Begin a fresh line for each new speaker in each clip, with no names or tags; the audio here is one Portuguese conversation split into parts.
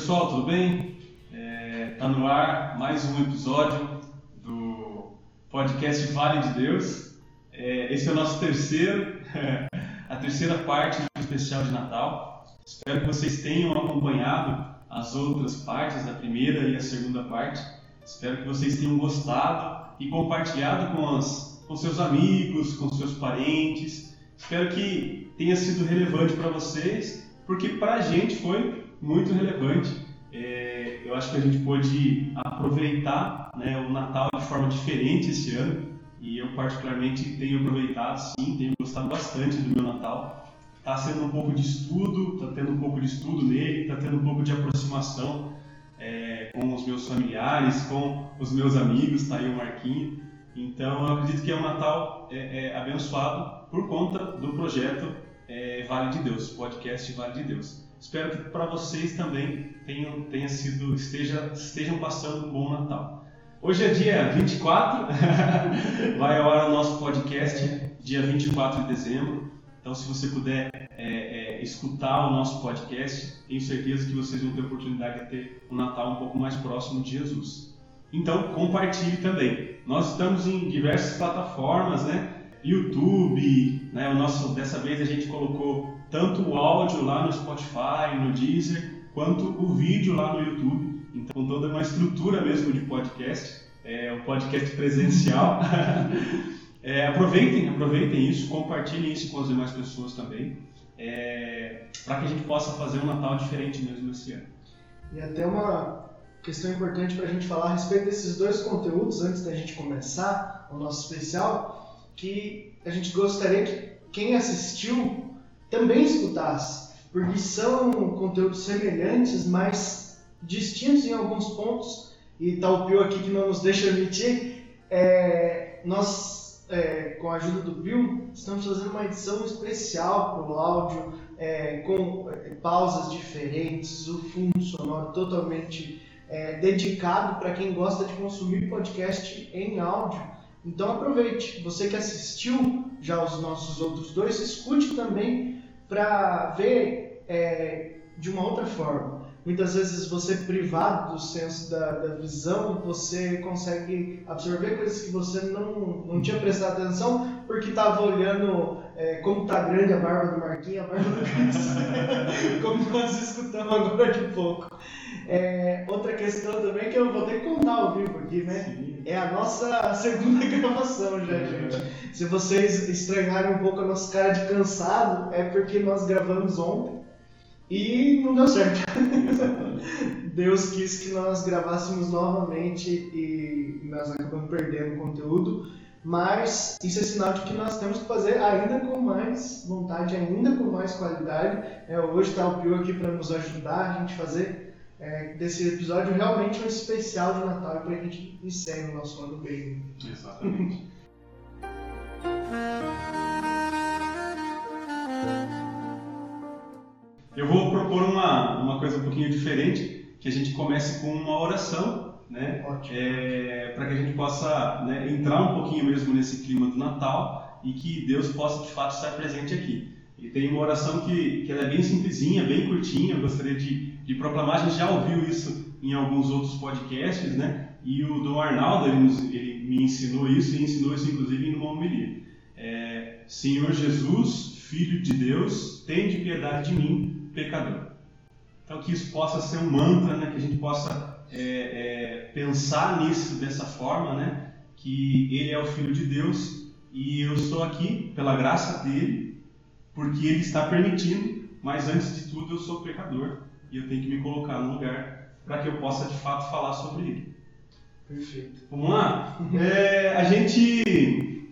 Pessoal, tudo bem? É, tá no ar mais um episódio do podcast Vale de Deus. É, esse é o nosso terceiro, a terceira parte do especial de Natal. Espero que vocês tenham acompanhado as outras partes, a primeira e a segunda parte. Espero que vocês tenham gostado e compartilhado com, as, com seus amigos, com seus parentes. Espero que tenha sido relevante para vocês, porque para a gente foi muito relevante. É, eu acho que a gente pôde aproveitar né, o Natal de forma diferente esse ano e eu particularmente tenho aproveitado, sim, tenho gostado bastante do meu Natal. Está sendo um pouco de estudo, está tendo um pouco de estudo nele, está tendo um pouco de aproximação é, com os meus familiares, com os meus amigos, está aí o Marquinho. Então eu acredito que é um Natal é, é, abençoado por conta do projeto é, Vale de Deus, podcast Vale de Deus. Espero que para vocês também tenham, tenha sido, esteja, estejam passando um bom Natal. Hoje é dia 24, vai ao ar o nosso podcast, dia 24 de dezembro. Então, se você puder é, é, escutar o nosso podcast, tenho certeza que vocês vão ter a oportunidade de ter um Natal um pouco mais próximo de Jesus. Então, compartilhe também. Nós estamos em diversas plataformas, né? YouTube, né? O nosso, dessa vez a gente colocou tanto o áudio lá no Spotify, no Deezer, quanto o vídeo lá no YouTube. Então, toda uma estrutura mesmo de podcast, é um podcast presencial. é, aproveitem, aproveitem isso, compartilhem isso com as demais pessoas também, é, para que a gente possa fazer um Natal diferente mesmo esse ano.
E até uma questão importante para a gente falar a respeito desses dois conteúdos antes da gente começar o nosso especial, que a gente gostaria que quem assistiu também escutasse, porque são conteúdos semelhantes, mas distintos em alguns pontos, e tá o Pio aqui que não nos deixa mentir, é, nós, é, com a ajuda do Pio, estamos fazendo uma edição especial para o áudio, é, com é, pausas diferentes, o fundo sonoro totalmente é, dedicado para quem gosta de consumir podcast em áudio. Então aproveite, você que assistiu já os nossos outros dois, escute também para ver é, de uma outra forma. Muitas vezes você privado do senso da, da, visão, você consegue absorver coisas que você não, não tinha prestado atenção porque estava olhando é, como está grande a barba do Marquinhos, a barba do Cris, como nós escutamos agora de pouco. É, outra questão também que eu vou ter que contar ao vivo aqui, né? Sim. É a nossa segunda gravação já, gente. Se vocês estranharem um pouco a nossa cara de cansado, é porque nós gravamos ontem e não deu certo. Deus quis que nós gravássemos novamente e nós acabamos perdendo o conteúdo. Mas isso é sinal de que nós temos que fazer ainda com mais vontade, ainda com mais qualidade. É, hoje está o Pio aqui para nos ajudar a gente fazer é, desse episódio realmente um especial de Natal e para a gente encerrar o nosso ano bem.
Exatamente. Eu vou propor uma, uma coisa um pouquinho diferente, que a gente comece com uma oração, né? É, para que a gente possa né, entrar um pouquinho mesmo nesse clima do Natal e que Deus possa de fato estar presente aqui. E tem uma oração que, que ela é bem simplesinha, bem curtinha, eu gostaria de, de proclamar, a gente já ouviu isso em alguns outros podcasts, né? E o Dom Arnaldo, ele, nos, ele me ensinou isso e ensinou isso inclusive em uma homilia. É, Senhor Jesus, Filho de Deus, tem de piedade de mim, pecador. Então que isso possa ser um mantra, né? que a gente possa é, é, pensar nisso dessa forma, né? que Ele é o Filho de Deus e eu estou aqui pela graça dele, porque Ele está permitindo, mas antes de tudo eu sou pecador e eu tenho que me colocar no lugar para que eu possa de fato falar sobre Ele.
Perfeito.
Vamos lá? É, a gente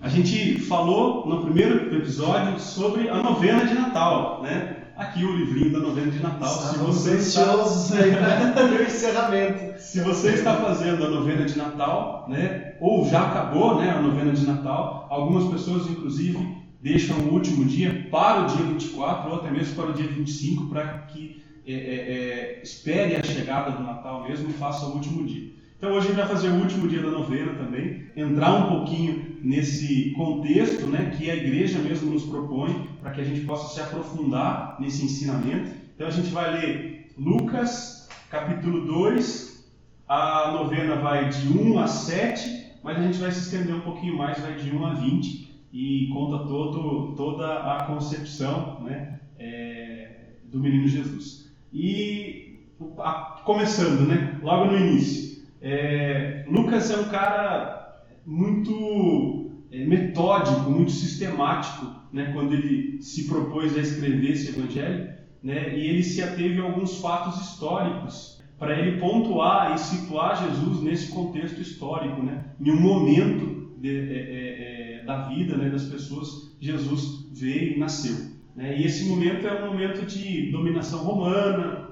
a gente falou no primeiro episódio sobre a novena de Natal, né? aqui o livrinho da novena de Natal.
se você está o encerramento.
Se você está fazendo a novena de Natal, né, ou já acabou, né, a novena de Natal, algumas pessoas inclusive deixam o último dia para o dia 24 ou até mesmo para o dia 25 para que é, é, é, espere a chegada do Natal mesmo e faça o último dia. Então hoje a gente vai fazer o último dia da novena também, entrar um pouquinho nesse contexto né, que a igreja mesmo nos propõe para que a gente possa se aprofundar nesse ensinamento Então a gente vai ler Lucas, capítulo 2, a novena vai de 1 a 7, mas a gente vai se estender um pouquinho mais, vai de 1 a 20 e conta todo, toda a concepção né, é, do menino Jesus. E a, começando, né, logo no início, é, Lucas é um cara muito é, metódico, muito sistemático, né, quando ele se propôs a escrever esse evangelho, né, e ele se ateve a alguns fatos históricos para ele pontuar e situar Jesus nesse contexto histórico, né, em um momento de, é, é, da vida né, das pessoas, Jesus veio e nasceu. Né, e esse momento é um momento de dominação romana,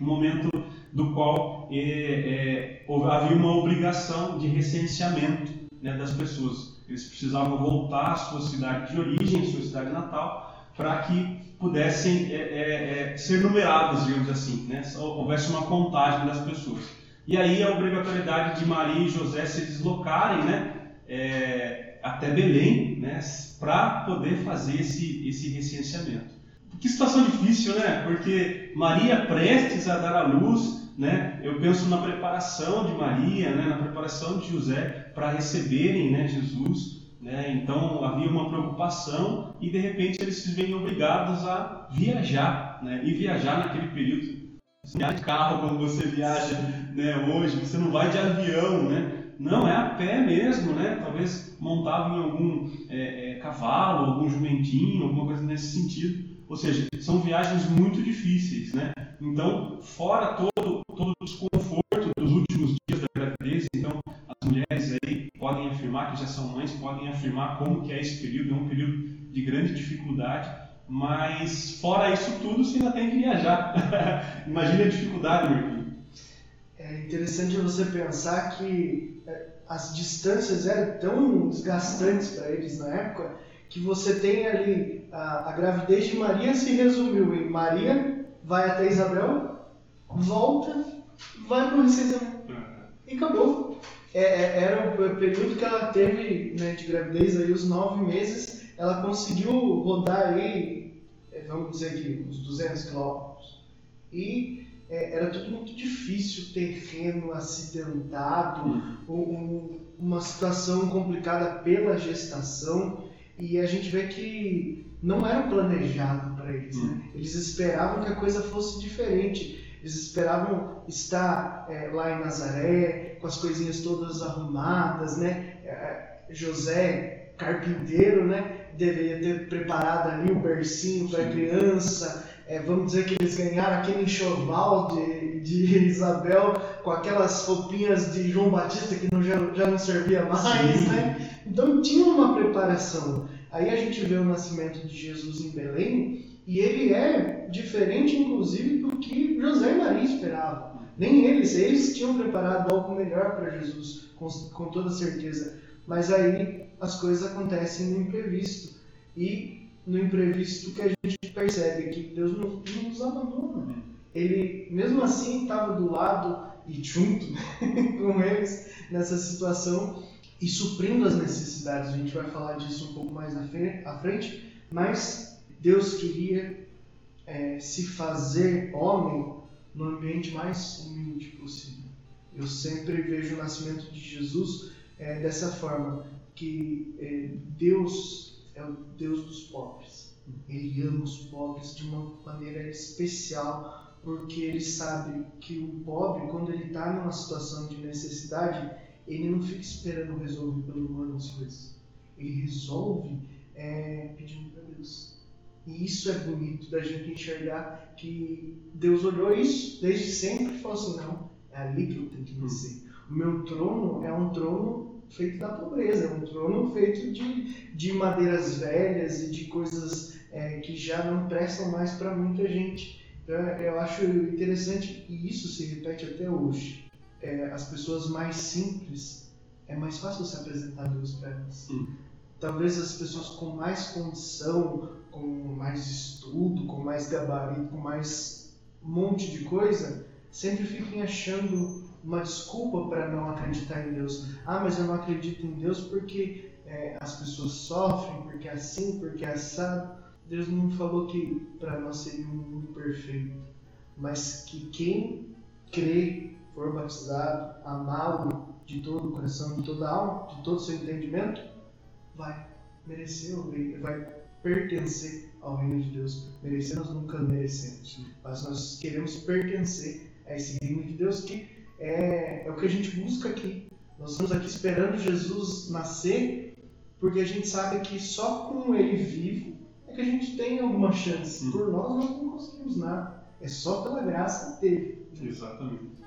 um momento do qual é, é, havia uma obrigação de recenseamento né, das pessoas. Eles precisavam voltar à sua cidade de origem, sua cidade natal, para que pudessem é, é, é, ser numerados, digamos assim, né? houvesse uma contagem das pessoas. E aí a obrigatoriedade de Maria e José se deslocarem né, é, até Belém né, para poder fazer esse, esse recenseamento. Que situação difícil, né? Porque Maria prestes a dar à luz, né? Eu penso na preparação de Maria, né? Na preparação de José para receberem, né? Jesus, né? Então havia uma preocupação e de repente eles se veem obrigados a viajar, né? E viajar naquele período de carro quando você viaja né, hoje, você não vai de avião, né? Não, é a pé mesmo, né? Talvez montado em algum é, é, cavalo, algum jumentinho, alguma coisa nesse sentido. Ou seja, são viagens muito difíceis, né? Então, fora todo, todo o desconforto dos últimos dias da gravidez, então as mulheres aí podem afirmar que já são mães, podem afirmar como que é esse período, é um período de grande dificuldade, mas fora isso tudo, você ainda tem que viajar. Imagina a dificuldade, meu
interessante você pensar que é, as distâncias eram tão desgastantes para eles na época que você tem ali a, a gravidez de Maria se resumiu em Maria vai até Isabel, volta, vai para o recenseamento. E acabou. É, é, era o período que ela teve né, de gravidez, aí, os nove meses, ela conseguiu rodar aí, é, vamos dizer aqui, uns 200 quilômetros. E é, era tudo muito difícil, terreno acidentado, um, um, uma situação complicada pela gestação. E a gente vê que não era planejado para eles. Né? Hum. Eles esperavam que a coisa fosse diferente. Eles esperavam estar é, lá em Nazaré, com as coisinhas todas arrumadas, né? É, José, carpinteiro, né? Deveria ter preparado ali o bercinho para a criança. É, vamos dizer que eles ganharam aquele enxoval de, de Isabel com aquelas roupinhas de João Batista que não, já, já não servia mais, Sim. né? Então tinha uma preparação. Aí a gente vê o nascimento de Jesus em Belém e ele é diferente, inclusive, do que José e Maria esperavam. Nem eles, eles tinham preparado algo melhor para Jesus, com, com toda certeza. Mas aí as coisas acontecem no imprevisto. E no imprevisto que a gente percebe que Deus não, não nos abandona. Ele, mesmo assim, estava do lado e junto com eles nessa situação e suprindo as necessidades. A gente vai falar disso um pouco mais à frente, mas Deus queria é, se fazer homem no ambiente mais humilde possível. Eu sempre vejo o nascimento de Jesus é, dessa forma, que é, Deus é o Deus dos pobres. Ele ama os pobres de uma maneira especial, porque ele sabe que o pobre, quando ele está numa situação de necessidade, ele não fica esperando resolver pelo humano as coisas. Ele resolve é, pedindo para Deus. E isso é bonito da gente enxergar que Deus olhou isso desde sempre e falou assim: não, é ali que eu tenho que descer. O meu trono é um trono feito da pobreza, é um trono feito de, de madeiras velhas e de coisas é, que já não prestam mais para muita gente. Então, eu acho interessante e isso se repete até hoje é, as pessoas mais simples, é mais fácil se apresentar para elas. Hum. Talvez as pessoas com mais condição, com mais estudo, com mais gabarito, com mais monte de coisa, sempre fiquem achando uma desculpa para não acreditar em Deus. Ah, mas eu não acredito em Deus porque é, as pessoas sofrem, porque é assim, porque é assado. Deus não falou que para nós seria um mundo perfeito, mas que quem crê, for batizado, amá-lo de todo o coração, de toda a alma, de todo o seu entendimento, vai merecer o reino, vai pertencer ao reino de Deus. Merecer nós nunca merecemos, mas nós queremos pertencer a esse reino de Deus que é, é o que a gente busca aqui. Nós estamos aqui esperando Jesus nascer, porque a gente sabe que só com ele vivo é que a gente tem alguma chance.
Hum.
Por nós nós não conseguimos nada. É só pela graça dele.
Exatamente.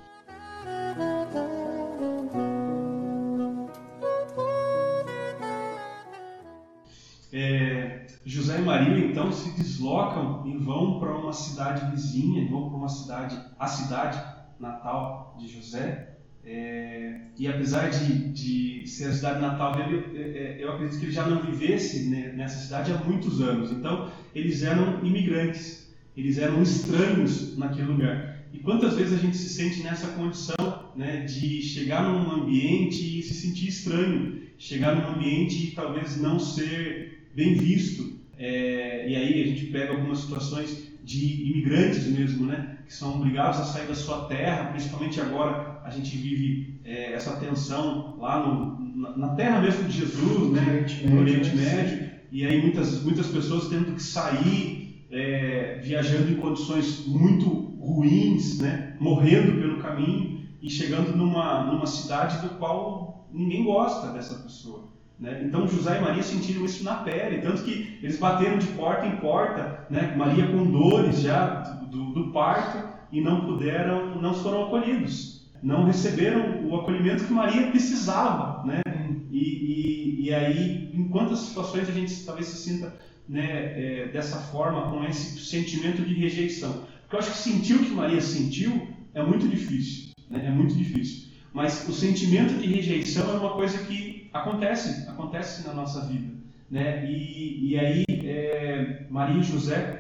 É, José e Maria então se deslocam e vão para uma cidade vizinha, vão para uma cidade, a cidade natal de José. É, e apesar de, de ser a cidade natal dele, eu, eu acredito que ele já não vivesse né, nessa cidade há muitos anos. Então eles eram imigrantes, eles eram estranhos naquele lugar. E quantas vezes a gente se sente nessa condição né, de chegar num ambiente e se sentir estranho, chegar num ambiente e talvez não ser bem visto. É, e aí a gente pega algumas situações de imigrantes mesmo, né, que são obrigados a sair da sua terra, principalmente agora a gente vive é, essa tensão lá no, na, na, terra mesmo de Jesus, né,
Oriente
no Oriente
né?
Médio, e aí muitas, muitas pessoas tendo que sair é, viajando em condições muito ruins, né, morrendo pelo caminho e chegando numa, numa cidade do qual ninguém gosta dessa pessoa. Né? Então José e Maria sentiram isso na pele, tanto que eles bateram de porta em porta, né? Maria com dores já do, do parto e não puderam, não foram acolhidos, não receberam o acolhimento que Maria precisava, né? E, e, e aí, em quantas situações a gente talvez se sinta né, é, dessa forma, com esse sentimento de rejeição? Porque eu acho que sentir o que Maria sentiu é muito difícil, né? É muito difícil. Mas o sentimento de rejeição é uma coisa que acontece, acontece na nossa vida, né? E, e aí é, Maria e José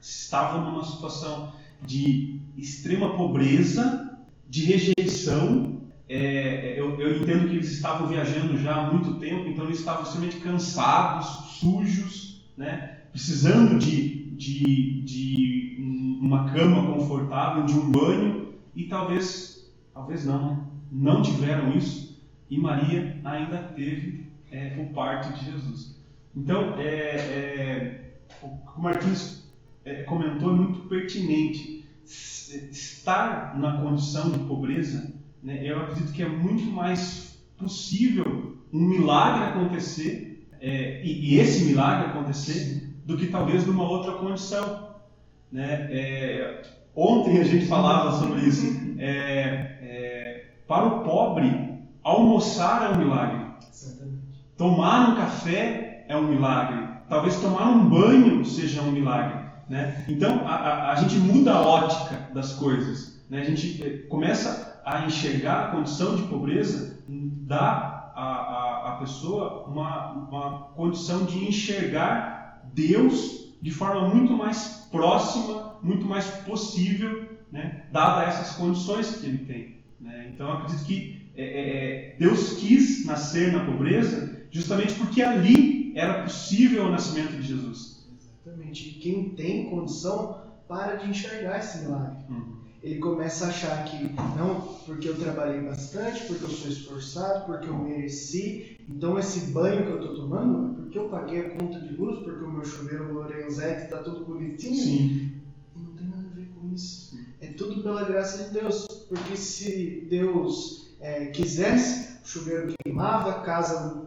estavam numa situação de extrema pobreza, de rejeição. É, eu, eu, entendo que eles estavam viajando já há muito tempo, então eles estavam extremamente cansados, sujos, né? precisando de, de, de uma cama confortável, de um banho, e talvez, talvez não, não tiveram isso, e Maria ainda teve é, o parto de Jesus. Então, é, é, o Martins é, comentou é muito pertinente. Estar na condição de pobreza, né, eu acredito que é muito mais possível um milagre acontecer, é, e, e, esse milagre acontecer, do que talvez numa outra condição. Né? É, ontem a gente falava sobre isso. É, para o pobre, almoçar é um milagre.
Exatamente.
Tomar um café é um milagre. Talvez tomar um banho seja um milagre. Né? Então a, a, a gente muda a ótica das coisas. Né? A gente eh, começa a enxergar a condição de pobreza, dá a, a, a pessoa uma, uma condição de enxergar Deus de forma muito mais próxima, muito mais possível, né? dada essas condições que ele tem. Né? Então eu acredito que é, é, Deus quis nascer na pobreza justamente porque ali era possível o nascimento de Jesus.
Exatamente. E quem tem condição para de enxergar esse milagre.
Uhum.
Ele começa a achar que não, porque eu trabalhei bastante, porque eu sou esforçado, porque eu mereci. Então esse banho que eu estou tomando é porque eu paguei a conta de luz, porque o meu chuveiro Lorenzetti está tudo bonitinho.
Sim.
E não tem nada a ver com isso. É tudo pela graça de Deus. Porque se Deus é, quisesse, o chuveiro queimava, a casa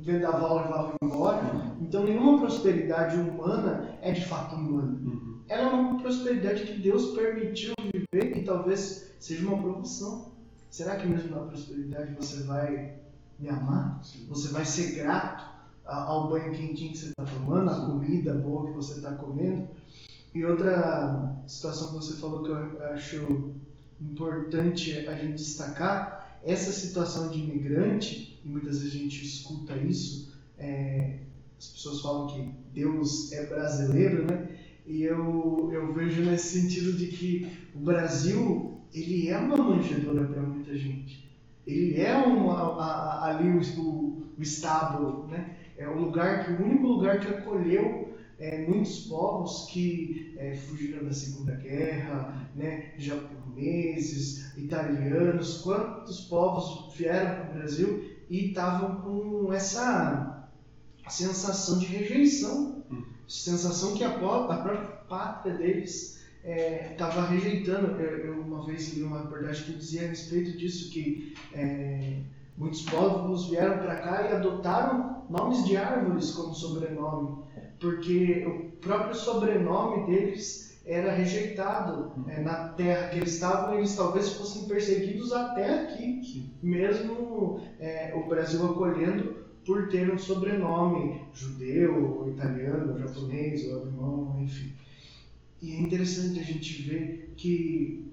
vendaval levava embora. Então nenhuma prosperidade humana é de fato humana.
Uhum.
Ela é uma prosperidade que Deus permitiu viver e talvez seja uma promoção. Será que mesmo na prosperidade você vai me amar? Você vai ser grato ao banho quentinho que você está tomando, à comida boa que você está comendo? E outra situação que você falou que eu acho importante a gente destacar, essa situação de imigrante, e muitas vezes a gente escuta isso, é, as pessoas falam que Deus é brasileiro, né? E eu, eu vejo nesse sentido de que o Brasil, ele é uma manjedoura para muita gente. Ele é uma, a, a, ali o, o estábulo, né? É o lugar que, o único lugar que acolheu é, muitos povos que é, fugiram da Segunda Guerra, né, japoneses, italianos, quantos povos vieram para o Brasil e estavam com essa sensação de rejeição, hum. sensação que a, a própria pátria deles estava é, rejeitando. Eu, eu, uma vez li uma reportagem que dizia a respeito disso, que é, muitos povos vieram para cá e adotaram nomes de árvores como sobrenome, porque o próprio sobrenome deles era rejeitado é, na terra que eles estavam, eles talvez fossem perseguidos até aqui, Sim. mesmo é, o Brasil acolhendo por ter um sobrenome judeu, italiano, japonês, ou alemão, enfim. E é interessante a gente ver que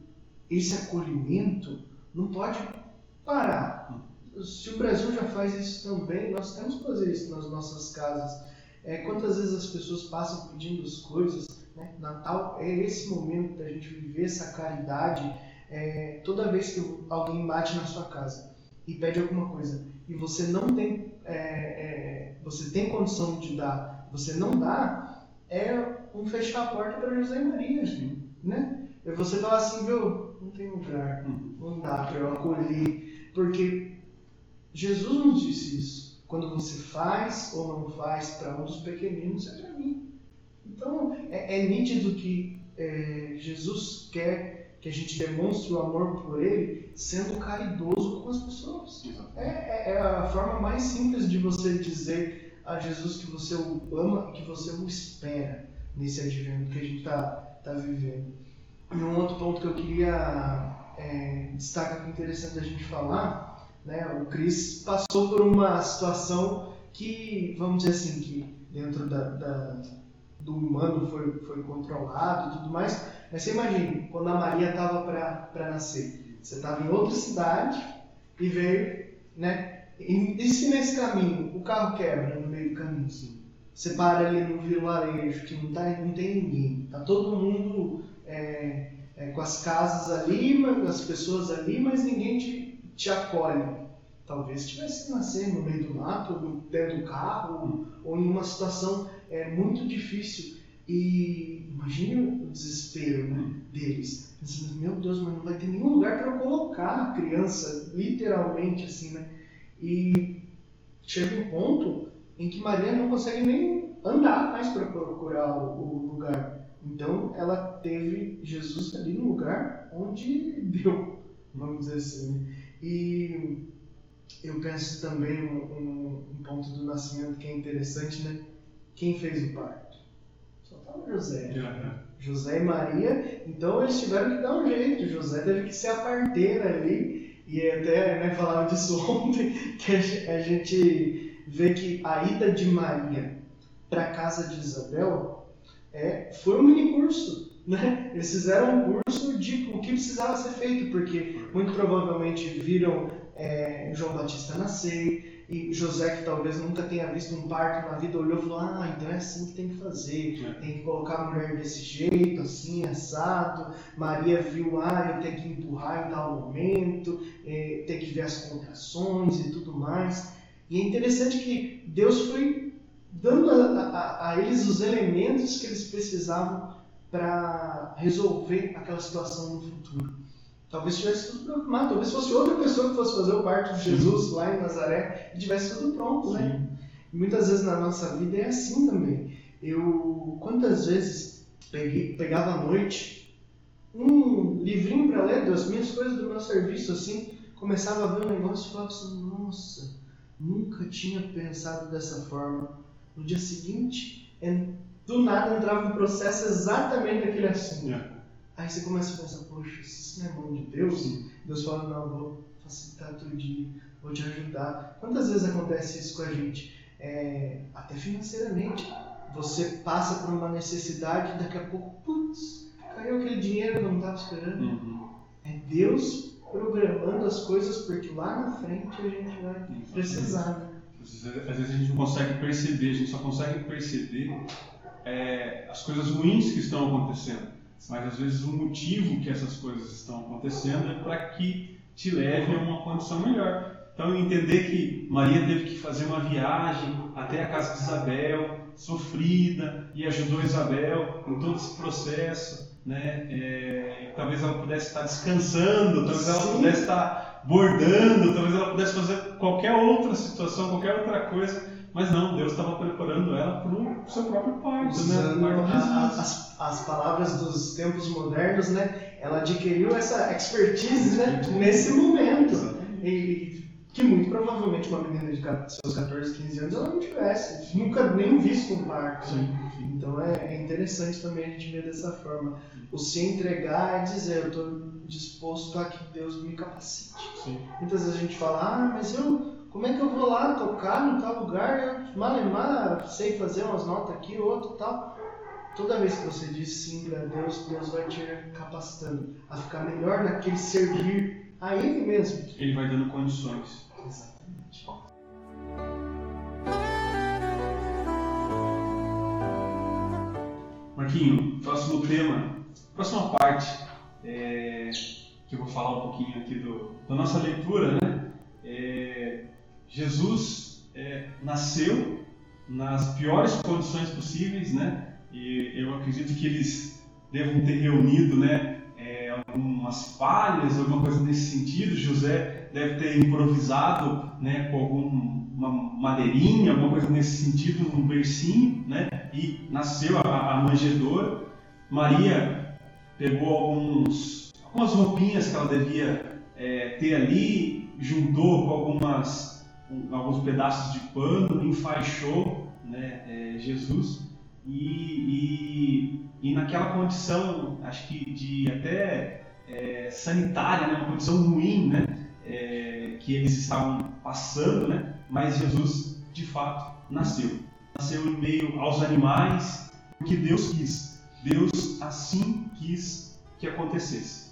esse acolhimento não pode parar. Se o Brasil já faz isso também, nós temos que fazer isso nas nossas casas. É, quantas vezes as pessoas passam pedindo as coisas? Né? Natal é esse momento da gente viver essa caridade. É, toda vez que alguém bate na sua casa e pede alguma coisa e você não tem, é, é você tem condição de dar, você não dá, é um fechar a porta para José e Maria, assim, né? E você fala assim, viu, não tem lugar, não dá para eu acolher, porque Jesus nos disse isso. Quando você faz ou não faz para um dos pequeninos, é para mim. Então, é, é nítido que é, Jesus quer que a gente demonstre o amor por Ele sendo caridoso com as pessoas. É, é, é a forma mais simples de você dizer a Jesus que você o ama e que você o espera nesse advento que a gente está tá vivendo. E um outro ponto que eu queria é, destacar que é interessante a gente falar, né, o Cris passou por uma situação que, vamos dizer assim, que dentro da, da, do humano foi, foi controlado e tudo mais, mas você imagina, quando a Maria estava para nascer, você estava em outra cidade e veio, né, e, e se nesse caminho o carro quebra no meio do caminho, assim, você para ali no vilarejo que não, tá, não tem ninguém, tá todo mundo é, é, com as casas ali, as pessoas ali, mas ninguém te, te acolhe. Talvez tivesse que nascer no meio do mato, dentro do carro, ou em uma situação é, muito difícil. E imagine o desespero né, deles. Pensando, meu Deus, mas não vai ter nenhum lugar para eu colocar a criança, literalmente assim, né? E chega um ponto em que Maria não consegue nem andar mais para procurar o, lugar. Então ela teve Jesus ali no lugar onde deu, vamos dizer assim. Né? E eu penso também um, um, ponto do nascimento que é interessante, né? Quem fez o parto? Só estava José. José e Maria, então eles tiveram que dar um jeito. José teve que ser a parteira ali. E até né, falava disso ontem, que a gente vê que a ida de Maria para a casa de Isabel é, foi um mini curso. Né? Eles fizeram um curso de o que precisava ser feito, porque muito provavelmente viram é, João Batista nascer, e José, que talvez nunca tenha visto um parto na vida, olhou e falou: Ah, então é assim que tem que fazer, é. tem que colocar a mulher desse jeito, assim, assado. Maria viu, ah, eu tenho que empurrar em tal momento, é, tem que ver as contrações e tudo mais. E é interessante que Deus foi dando a, a, a eles os elementos que eles precisavam para resolver aquela situação no futuro. Talvez tivesse tudo programado, talvez fosse outra pessoa que fosse fazer o parto de Jesus lá em Nazaré e tivesse tudo pronto, né? E muitas vezes na nossa vida é assim também. Eu, quantas vezes peguei, pegava à noite um livrinho para ler das minhas coisas do meu serviço, assim, começava a ver um negócio e falava assim, nossa, Nunca tinha pensado dessa forma. No dia seguinte, do nada entrava um processo exatamente daquele assunto. É. Aí você começa a pensar, poxa, isso não é mão de Deus? Sim. Deus fala, não, vou facilitar teu dia, vou te ajudar. Quantas vezes acontece isso com a gente? É, até financeiramente. Você passa por uma necessidade e daqui a pouco, putz, caiu aquele dinheiro que eu não estava esperando. Uhum. É Deus programando as coisas porque lá na frente a gente vai precisar. Né?
Às vezes a gente não consegue perceber, a gente só consegue perceber é, as coisas ruins que estão acontecendo. Mas às vezes o motivo que essas coisas estão acontecendo é para que te leve a uma condição melhor. Então entender que Maria teve que fazer uma viagem até a casa de Isabel, sofrida e ajudou Isabel em todo esse processo, né? É, talvez ela pudesse estar descansando, talvez ela
Sim.
pudesse estar bordando, talvez ela pudesse fazer qualquer outra situação, qualquer outra coisa, mas não, Deus estava preparando ela para o seu próprio parto, né?
Usando
Jesus.
as, as palavras dos tempos modernos, né? Ela adquiriu essa expertise né? nesse momento. E que muito provavelmente uma menina de seus 14, 15 anos ela não tivesse. Nunca nem visto um parto. né? Então é, é interessante também a gente ver dessa forma. O se entregar é dizer, eu estou disposto a que Deus me capacite.
sim.
Muitas vezes a gente fala, ah, mas eu, como é que eu vou lá tocar no tal lugar? Eu, malemar, sei fazer umas notas aqui, outro tal. Toda vez que você diz sim para Deus, Deus vai te capacitando a ficar melhor naquele servir a Ele mesmo.
Ele vai dando condições.
Exatamente.
Marquinho, próximo tema, próxima parte, é, que eu vou falar um pouquinho aqui do, da nossa leitura, né? É, Jesus é, nasceu nas piores condições possíveis, né? E eu acredito que eles devam ter reunido, né? é, algumas falhas, alguma coisa nesse sentido. José deve ter improvisado, né? Com alguma madeirinha, alguma coisa nesse sentido, num bercinho, né? e nasceu a, a manjedoura. Maria pegou alguns, algumas roupinhas que ela devia é, ter ali, juntou com algumas, alguns pedaços de pano, enfaixou né, é, Jesus e, e, e, naquela condição, acho que de até é, sanitária, né, uma condição ruim, né, é, que eles estavam passando, né, mas Jesus de fato nasceu nasceu em meio aos animais, porque Deus quis. Deus assim quis que acontecesse.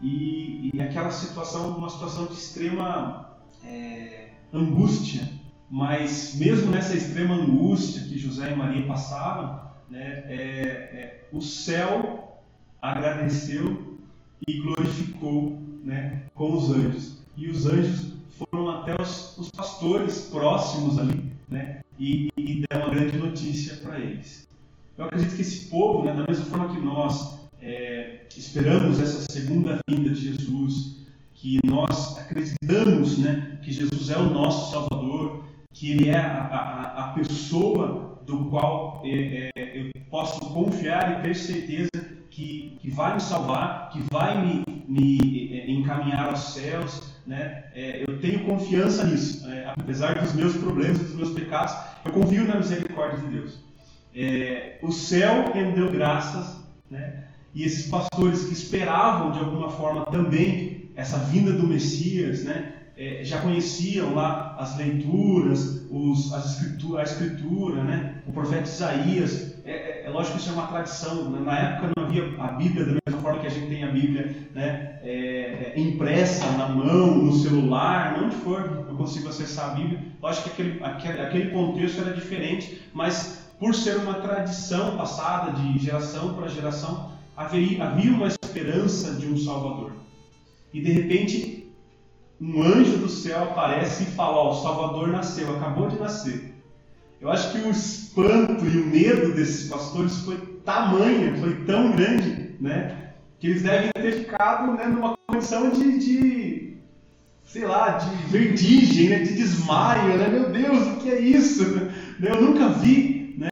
E, e aquela situação, uma situação de extrema é, angústia, mas mesmo nessa extrema angústia que José e Maria passavam, né, é, é, o céu agradeceu e glorificou né, com os anjos. E os anjos foram até os, os pastores próximos ali, né, e, e deram uma grande notícia para eles. Eu acredito que esse povo, né, da mesma forma que nós é, esperamos essa segunda vinda de Jesus, que nós acreditamos né, que Jesus é o nosso Salvador, que Ele é a, a, a pessoa do qual é, é, eu posso confiar e ter certeza que, que vai me salvar, que vai me, me encaminhar aos céus. Né? É, eu tenho confiança nisso, é, apesar dos meus problemas, dos meus pecados, eu confio na misericórdia de Deus. É, o céu rendeu graças, né? e esses pastores que esperavam de alguma forma também essa vinda do Messias, né? É, já conheciam lá as leituras, os, as escritura, a escritura, né? o profeta Isaías. É, é, é, lógico que isso é uma tradição. Né? Na época não havia a Bíblia da mesma forma que a gente tem a Bíblia né? É, impressa na mão, no celular, onde for eu consigo acessar a Bíblia. Lógico que aquele, aquele, aquele contexto era diferente, mas por ser uma tradição passada de geração para geração, havia uma esperança de um Salvador. E de repente, um anjo do céu aparece e fala: Ó, o Salvador nasceu, acabou de nascer. Eu acho que o espanto e o medo desses pastores foi tamanho, foi tão grande, né? Que eles devem ter ficado né, numa condição de, de, sei lá, de vertigem, né, de desmaio, né? Meu Deus, o que é isso? Eu nunca vi, né?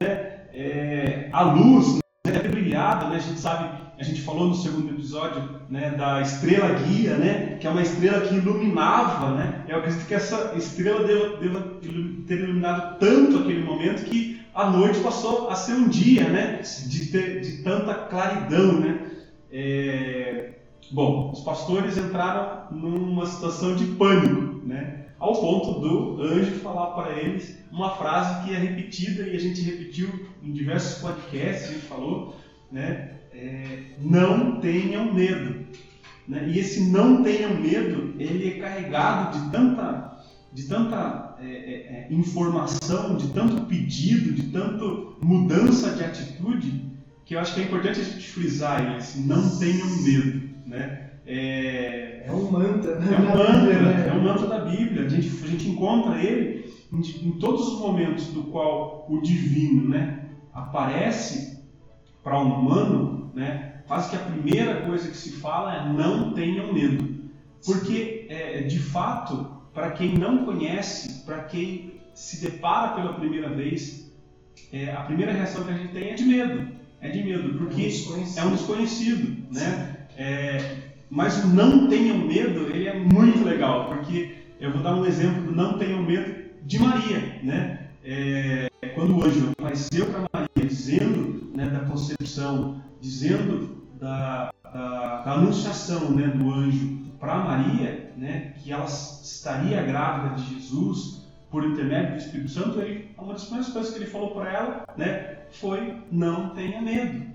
É, a luz né, ter brilhado, né? A gente sabe a gente falou no segundo episódio né, da estrela guia, né, que é uma estrela que iluminava, né? Eu acredito que essa estrela deva, ter iluminado tanto aquele momento que a noite passou a ser um dia, né, de, ter, de tanta claridão, né? É... Bom, os pastores entraram numa situação de pânico, né? Ao ponto do anjo falar para eles uma frase que é repetida e a gente repetiu em diversos podcasts, a gente falou, né? É, não tenham medo. Né? E esse não tenham medo, ele é carregado de tanta, de tanta é, é, informação, de tanto pedido, de tanta mudança de atitude, que eu acho que é importante a gente frisar esse não tenham medo. Né?
É, um mantra, né?
É um mantra, é um mantra da Bíblia. A gente, a gente encontra ele em, em todos os momentos do qual o divino né, aparece para o humano, né, quase que a primeira coisa que se fala é não tenham medo. Porque, é, de fato, para quem não conhece, para quem se depara pela primeira vez, é, a primeira reação que a gente tem é de medo. É de medo, porque é um desconhecido. né? É, mas o não tenham medo, ele é muito legal, porque eu vou dar um exemplo do não tenham medo de Maria, né? É, quando o anjo apareceu para Maria, dizendo da concepção, dizendo da, da, da anunciação né, do anjo para Maria, né, que ela estaria grávida de Jesus por intermédio do Espírito Santo, ele, uma das primeiras coisas que ele falou para ela né, foi: não tenha medo.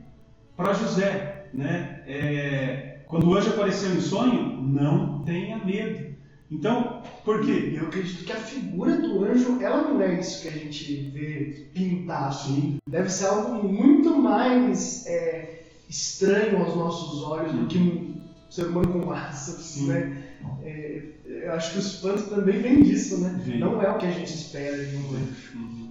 Para José, né, é, quando o anjo apareceu em sonho, não tenha medo. Então, por quê?
Eu acredito que a figura do anjo, ela não é isso que a gente vê pintado. Sim. Deve ser algo muito mais é, estranho aos nossos olhos do que um ser humano com asas, né? É, eu acho que o espanto também vem disso, né? Vem. Não é o que a gente espera de um anjo. Uhum.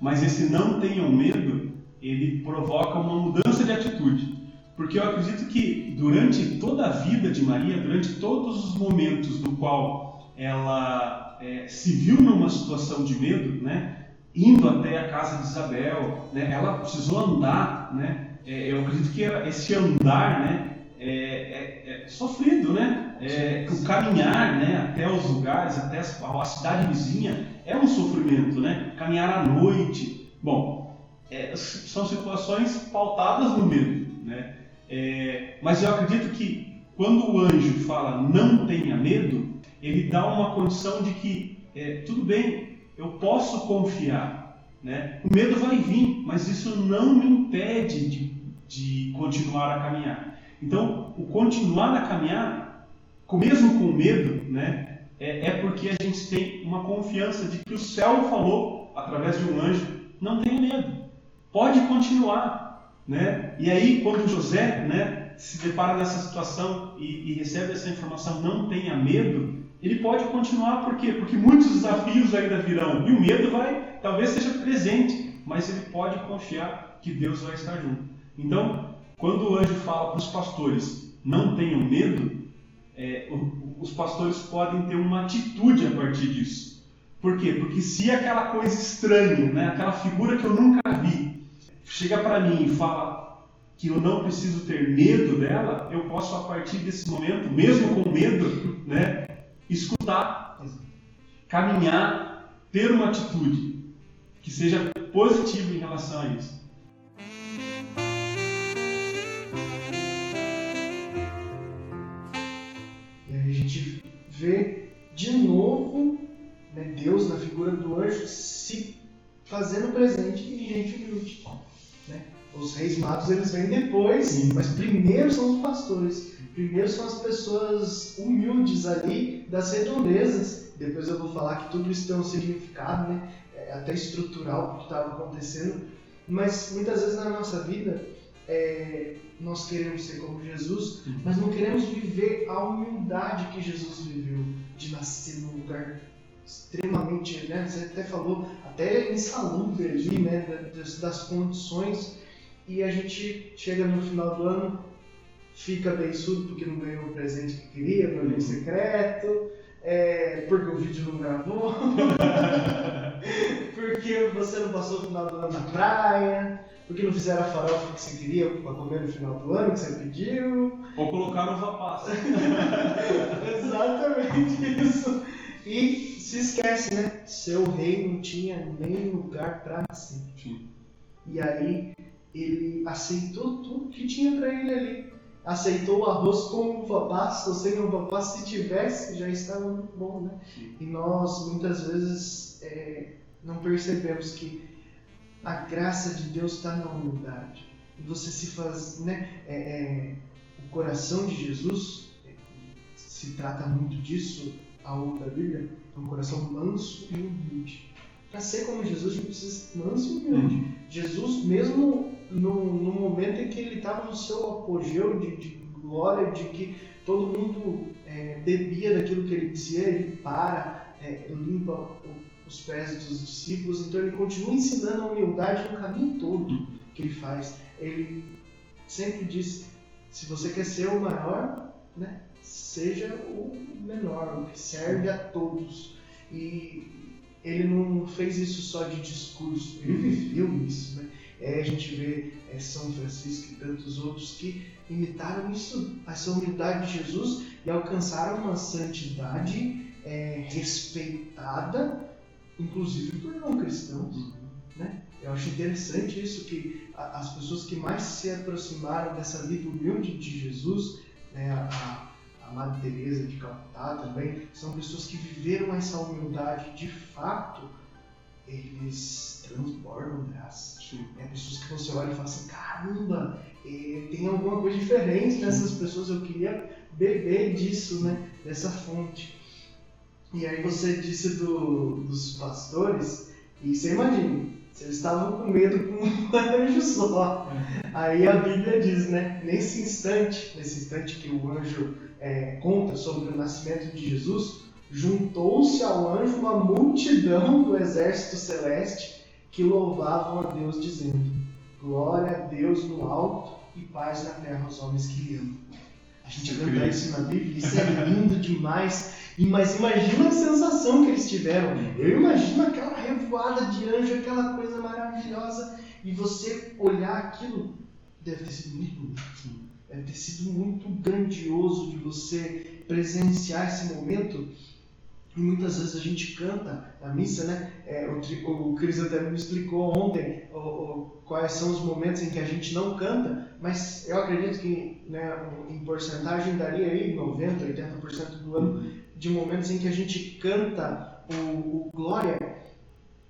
Mas esse não tenham medo, ele provoca uma mudança de atitude. Porque eu acredito que durante toda a vida de Maria, durante todos os momentos do qual ela é, se viu numa situação de medo, né, indo até a casa de Isabel, né, ela precisou andar, né, é, eu acredito que esse andar, né, é, é, é sofrido, né, é, o caminhar, né, até os lugares, até a, a cidade vizinha, é um sofrimento, né, caminhar à noite, bom, é, são situações pautadas no medo, né. É, mas eu acredito que quando o anjo fala não tenha medo, ele dá uma condição de que é, tudo bem, eu posso confiar. Né? O medo vai vir, mas isso não me impede de, de continuar a caminhar. Então, o continuar a caminhar, mesmo com medo, né, é, é porque a gente tem uma confiança de que o céu falou através de um anjo: não tenha medo, pode continuar. Né? E aí, quando José né, se depara nessa situação e, e, recebe essa informação, não tenha medo, ele pode continuar, por quê? Porque muitos desafios ainda virão, e o medo vai, talvez seja presente, mas ele pode confiar que Deus vai estar junto. Então, quando o anjo fala para os pastores, não tenham medo, é, os pastores podem ter uma atitude a partir disso. Por quê? Porque se aquela coisa estranha, né, aquela figura que eu nunca vi, chega para mim e fala que eu não preciso ter medo dela, eu posso a partir desse momento, mesmo com medo, né, escutar, caminhar, ter uma atitude que seja positiva em relação a isso.
E aí a gente vê de novo né, Deus na figura do anjo se fazendo presente em gente humilde. Os reis magos eles vêm depois, Sim. mas primeiro são os pastores. Primeiro são as pessoas humildes ali, das redondezas. Depois eu vou falar que tudo isso tem um significado, né? É até estrutural o que estava acontecendo. Mas muitas vezes na nossa vida é, nós queremos ser como Jesus, mas não queremos viver a humildade que Jesus viveu, de nascer num lugar extremamente, né? Você até falou, até insalubre ali, né? Das, das, condições. E a gente chega no final do ano, fica bem surdo porque não ganhou o presente que queria, no uhum. secreto, é, porque o vídeo não gravou, porque você não passou o final do ano na praia, porque não fizeram a farofa que você queria para comer no final do ano, que você pediu.
Ou colocaram uva passa.
Exatamente isso. E se esquece, né? Seu rei não tinha nem lugar para nascer. Sim. E aí ele aceitou tudo que tinha para ele ali. Aceitou o arroz com uva passa, ou sem uva passa, se tivesse, já estava muito bom, né? E nós, muitas vezes, é, não percebemos que a graça de Deus está na humildade. Você se faz, né? É, é, o coração de Jesus se trata muito disso ao longo da Bíblia um coração manso e humilde. Para ser como Jesus, a gente precisa ser manso e humilde. Jesus, mesmo no, no, momento em que ele estava no seu apogeu de, de, glória, de que todo mundo é, bebia daquilo que ele dizia, ele para, é, limpa os pés dos discípulos, então ele continua ensinando a humildade no caminho todo que ele faz. Ele sempre diz: se você quer ser o maior, né, seja o menor, o que serve a todos. E ele não fez isso só de discurso, ele viveu isso. Né? É, a gente vê é, São Francisco e tantos outros que imitaram isso, essa humildade de Jesus e alcançaram uma santidade é, respeitada, inclusive por não cristãos. Né? Eu acho interessante isso que as pessoas que mais se aproximaram dessa vida humilde de Jesus, né, a, a Madre Teresa de Calcutá também, são pessoas que viveram essa humildade de fato, eles transbordam graça. É pessoas que você olha e fala assim, caramba, é, tem alguma coisa diferente nessas pessoas, eu queria beber disso, né? Dessa fonte. E aí você disse do, dos pastores, e você imagina, eles estavam com medo com um anjo só. Aí a Bíblia diz, né? Nesse instante, nesse instante que o anjo é, conta sobre o nascimento de Jesus, juntou-se ao anjo uma multidão do exército celeste que louvavam a Deus, dizendo: Glória a Deus no alto e paz na terra aos homens que lhe amam. A gente canta isso na Bíblia, isso é lindo demais. Mas imagina a sensação que eles tiveram. Eu imagino aquela revoada de anjo, aquela coisa maravilhosa, e você olhar aquilo, deve ter sido muito bonito. Deve ter sido muito grandioso de você presenciar esse momento. E muitas vezes a gente canta na missa, né? É, o, o Cris até me explicou ontem o, o, quais são os momentos em que a gente não canta, mas eu acredito que né, em porcentagem daria aí 90%, 80% do ano de momentos em que a gente canta o, o Glória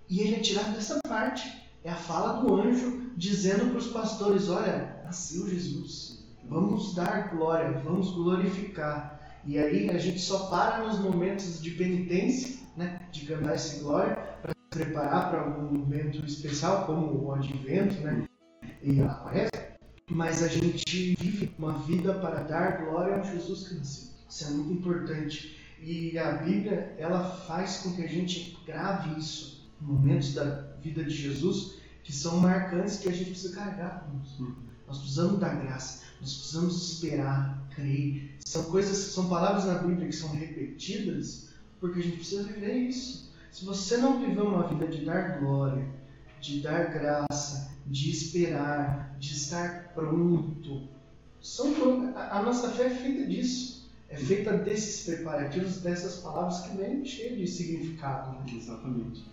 e ele é tirado dessa parte. É a fala do anjo dizendo para os pastores: Olha, nasceu Jesus, vamos dar glória, vamos glorificar. E aí a gente só para nos momentos de penitência, né, de cantar esse glória, para se preparar para algum momento especial, como o advento né, e a quaresma. Mas a gente vive uma vida para dar glória ao Jesus que nasceu. Isso é muito importante. E a Bíblia, ela faz com que a gente grave isso, momentos da vida de Jesus que são marcantes que a gente precisa carregar conosco. Nós precisamos dar graça, nós precisamos esperar, crer. São coisas, são palavras na Bíblia que são repetidas porque a gente precisa viver isso. Se você não viver uma vida de dar glória, de dar graça, de esperar, de estar pronto, são, a nossa fé é feita disso é feita desses preparativos, dessas palavras que vem cheio de significado. Né?
Exatamente.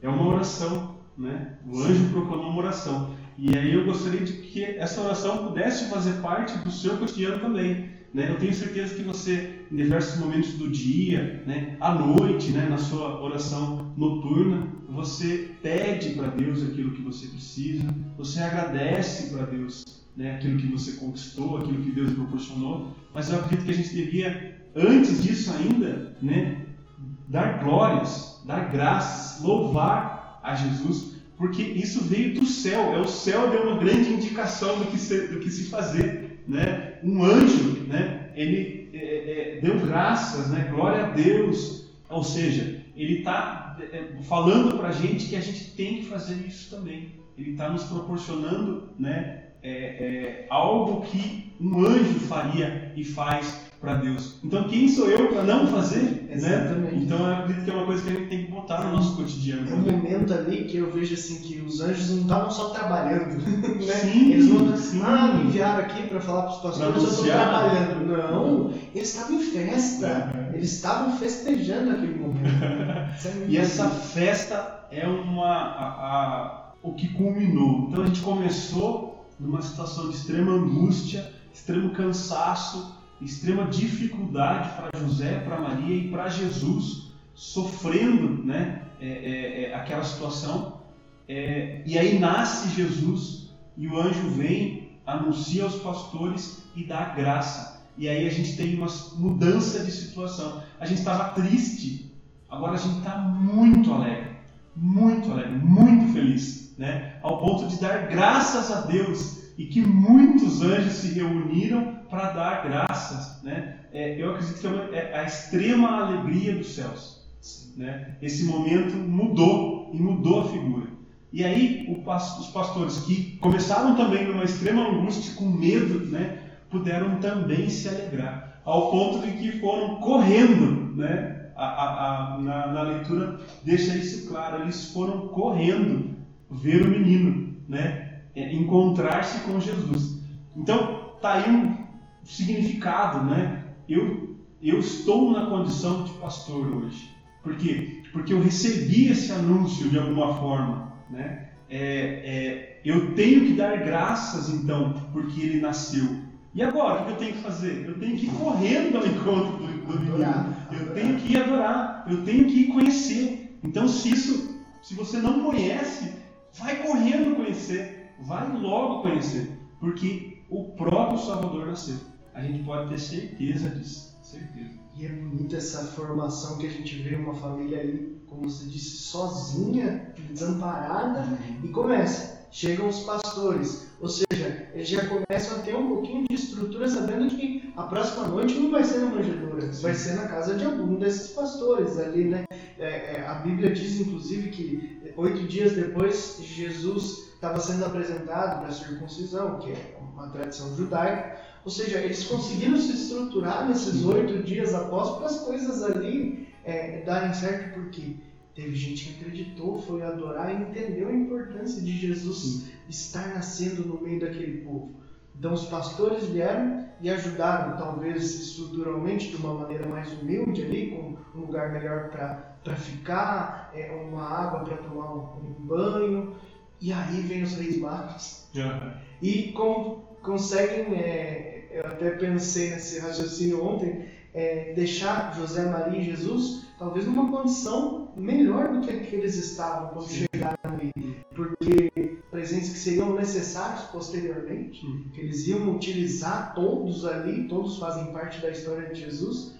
É uma oração, né? O anjo proclamou uma oração. E aí eu gostaria de que essa oração pudesse fazer parte do seu cotidiano também. Né? Eu tenho certeza que você, em diversos momentos do dia, né, à noite, né, na sua oração noturna, você pede para Deus aquilo que você precisa, você agradece para Deus né, aquilo que você conquistou, aquilo que Deus proporcionou, mas eu acredito que a gente devia, antes disso ainda, né, dar glórias, dar graças, louvar a Jesus, porque isso veio do céu, é o céu deu uma grande indicação do que se, do que se fazer, né? Um anjo, né? Ele é, é, deu graças, né? Glória a Deus, ou seja, ele está é, falando para a gente que a gente tem que fazer isso também. Ele está nos proporcionando, né? é, é, algo que um anjo faria e faz para Deus. Então, quem sou eu para não fazer? Né? Exatamente. Né? Então, eu acredito que é uma coisa que a gente tem que botar no nosso cotidiano.
É um momento ali que eu vejo assim que os anjos não estavam só trabalhando, né? Sim, eles não sim. ah, me enviaram aqui para falar para os pastores, eu estou trabalhando. Não, eles estavam em festa. Uhum. Eles estavam festejando aquele momento.
É e essa festa é uma a, a, o que culminou. Então, a gente começou numa situação de extrema angústia, extremo cansaço, extrema dificuldade para José, para Maria e para Jesus, sofrendo né, é, é, é, aquela situação. É, e aí nasce Jesus e o anjo vem, anuncia aos pastores e dá graça. E aí a gente tem uma mudança de situação. A gente estava triste, agora a gente está muito alegre, muito alegre, muito feliz né? ao ponto de dar graças a Deus e que muitos anjos se reuniram para dar graças. Né? É, eu acredito que é, uma, é, a extrema alegria dos céus. Né? Esse momento mudou e mudou a figura. E aí o, os pastores que começaram também numa extrema angústia, com medo, né, puderam também se alegrar, ao ponto de que foram correndo, né? A, a, a, na, na leitura deixa isso claro, eles foram correndo ver o menino, né? É, encontrar-se com Jesus. Então, está aí um significado, né? Eu, eu estou na condição de pastor hoje. Por quê? Porque eu recebi esse anúncio de alguma forma, né? É, é, eu tenho que dar graças, então, porque ele nasceu. E agora, o que eu tenho que fazer? Eu tenho que ir correndo ao encontro do, do menino. Eu tenho que ir adorar. Eu tenho que ir conhecer. Então, se isso, se você não conhece, vai correndo conhecer vai logo conhecer, porque o próprio Salvador nasceu. A gente pode ter certeza disso, certeza.
E é bonita essa formação que a gente vê uma família aí, como você disse, sozinha, desamparada, uhum. e começa. Chegam os pastores, ou seja, eles já começam a ter um pouquinho de estrutura, sabendo que a próxima noite não vai ser na manjedoura, vai ser na casa de algum desses pastores ali, né? É, é, a Bíblia diz, inclusive, que oito dias depois Jesus estava sendo apresentado para a circuncisão, que é uma tradição judaica. Ou seja, eles conseguiram se estruturar nesses oito dias após para as coisas ali é, darem certo, porque teve gente que acreditou, foi adorar e entendeu a importância de Jesus Sim. estar nascendo no meio daquele povo. Então os pastores vieram e ajudaram, talvez estruturalmente, de uma maneira mais humilde ali, com um lugar melhor para ficar, é, uma água para tomar um, um banho, e aí vem os reis magos. Uhum. E com, conseguem, é, eu até pensei nesse raciocínio ontem, é, deixar José, Maria e Jesus talvez numa condição melhor do que a que eles estavam quando Sim. chegaram ali. Porque presentes que seriam necessários posteriormente, que eles iam utilizar todos ali, todos fazem parte da história de Jesus.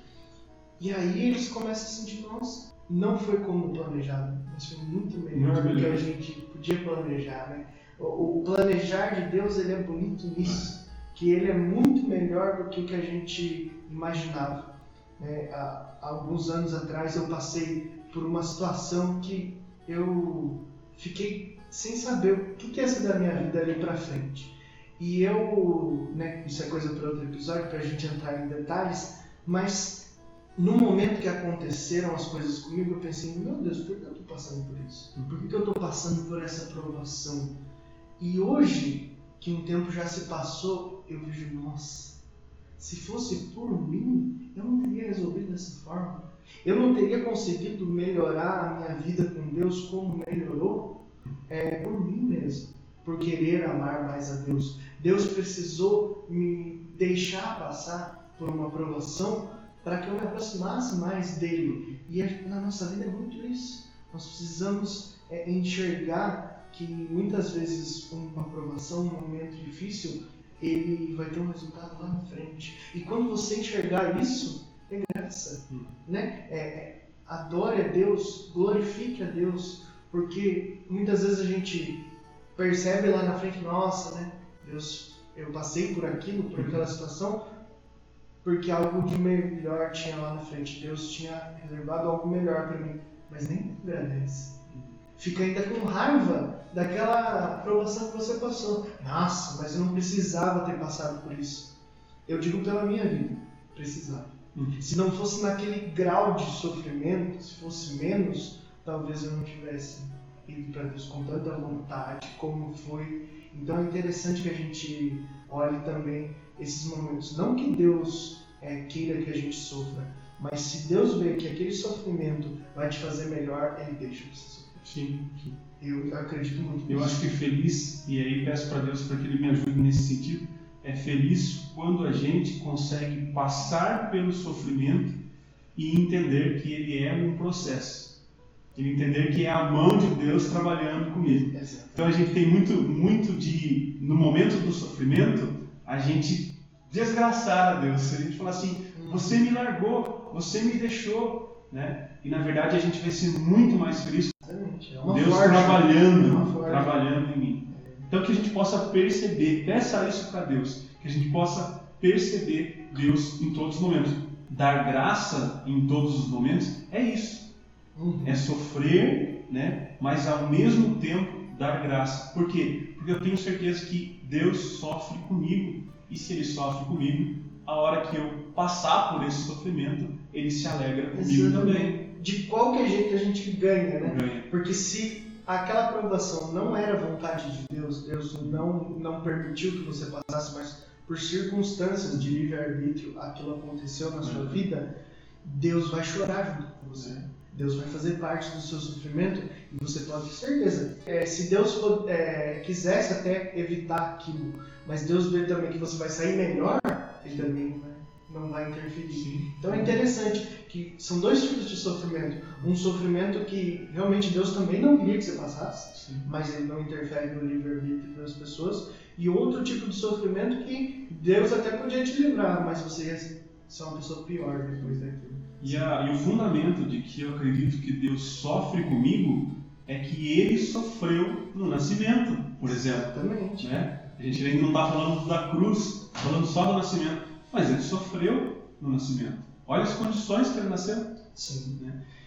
E aí eles começam a sentir, nossa, não foi como planejado, mas foi muito melhor muito do que a gente podia planejar. Né? O, o, planejar de Deus ele é bonito nisso, que ele é muito melhor do que o que a gente imaginava. Né? Há, alguns anos atrás eu passei por uma situação que eu fiquei sem saber o que, que ia ser da minha vida ali para frente. E eu, né, isso é coisa para outro episódio, para a gente entrar em detalhes, mas no momento que aconteceram as coisas comigo, eu pensei, meu Deus, por que eu estou passando por isso? Por que eu estou passando por essa provação? E hoje, que um tempo já se passou, eu vejo, nossa, se fosse por mim, eu não teria resolvido dessa forma. Eu não teria conseguido melhorar a minha vida com Deus como melhorou é, por mim mesmo, por querer amar mais a Deus. Deus precisou me deixar passar por uma provação para que eu me aproximasse mais dele. E na nossa vida é muito isso. Nós precisamos é, enxergar que muitas vezes uma aprovação, um momento difícil, ele vai ter um resultado lá na frente. E quando você enxergar isso, é graça. Hum. Né? É, é, adore a Deus, glorifique a Deus, porque muitas vezes a gente percebe lá na frente, nossa, né? Deus, eu passei por aquilo, por aquela uhum. situação, porque algo de melhor tinha lá na frente. Deus tinha reservado algo melhor para mim, mas nem agradece. Fica ainda com raiva daquela aprovação que você passou. Nossa, mas eu não precisava ter passado por isso. Eu digo pela minha vida, precisava. Uhum. Se não fosse naquele grau de sofrimento, se fosse menos, talvez eu não tivesse ido para Deus com tanta vontade como foi. Então é interessante que a gente olhe também esses momentos. Não que Deus é, queira que a gente sofra, mas se Deus vê que aquele sofrimento vai te fazer melhor, Ele deixa você sofrer.
Sim, sim.
Eu acredito muito.
Eu acho que feliz, e aí peço para Deus para que Ele me ajude nesse sentido, é feliz quando a gente consegue passar pelo sofrimento e entender que ele é um processo. Entender que é a mão de Deus trabalhando comigo. Exato. Então a gente tem muito, muito de, no momento do sofrimento, a gente desgraçar a Deus. Se a gente falar assim, você me largou, você me deixou, né? E na verdade a gente vai ser muito mais feliz. É Deus forte, trabalhando, é trabalhando em mim. Então que a gente possa perceber, peça isso para Deus, que a gente possa perceber Deus em todos os momentos. Dar graça em todos os momentos é isso.
Uhum.
É sofrer, né? mas ao mesmo tempo dar graça. Por quê? Porque eu tenho certeza que Deus sofre comigo. E se Ele sofre comigo, a hora que eu passar por esse sofrimento, Ele se alegra comigo também.
De qualquer jeito a gente ganha, né?
Ganha.
Porque se aquela aprovação não era vontade de Deus, Deus não, não permitiu que você passasse, mas por circunstâncias de livre-arbítrio aquilo aconteceu na sua
Uhum.
vida, Deus vai chorar junto com você. Deus vai fazer parte do seu sofrimento e você pode ter certeza. É, se Deus é, quisesse até evitar aquilo, mas Deus vê também que você vai sair melhor, Ele também vai- não vai interferir.
Sim.
Então é interessante que são dois tipos de sofrimento. Um sofrimento que realmente Deus também não queria que você passasse,
Sim.
mas ele não interfere no livre-arbítrio das pessoas. E outro tipo de sofrimento que Deus até podia te livrar, mas você ia ser uma pessoa pior depois daquilo.
E, a- e o fundamento de que eu acredito que Deus sofre comigo é que Ele sofreu no nascimento, por exemplo.
Exatamente.
né? A gente ainda não está falando da cruz, tá falando só do nascimento, mas ele sofreu no nascimento. Olha as condições que ele nasceu.
Sim.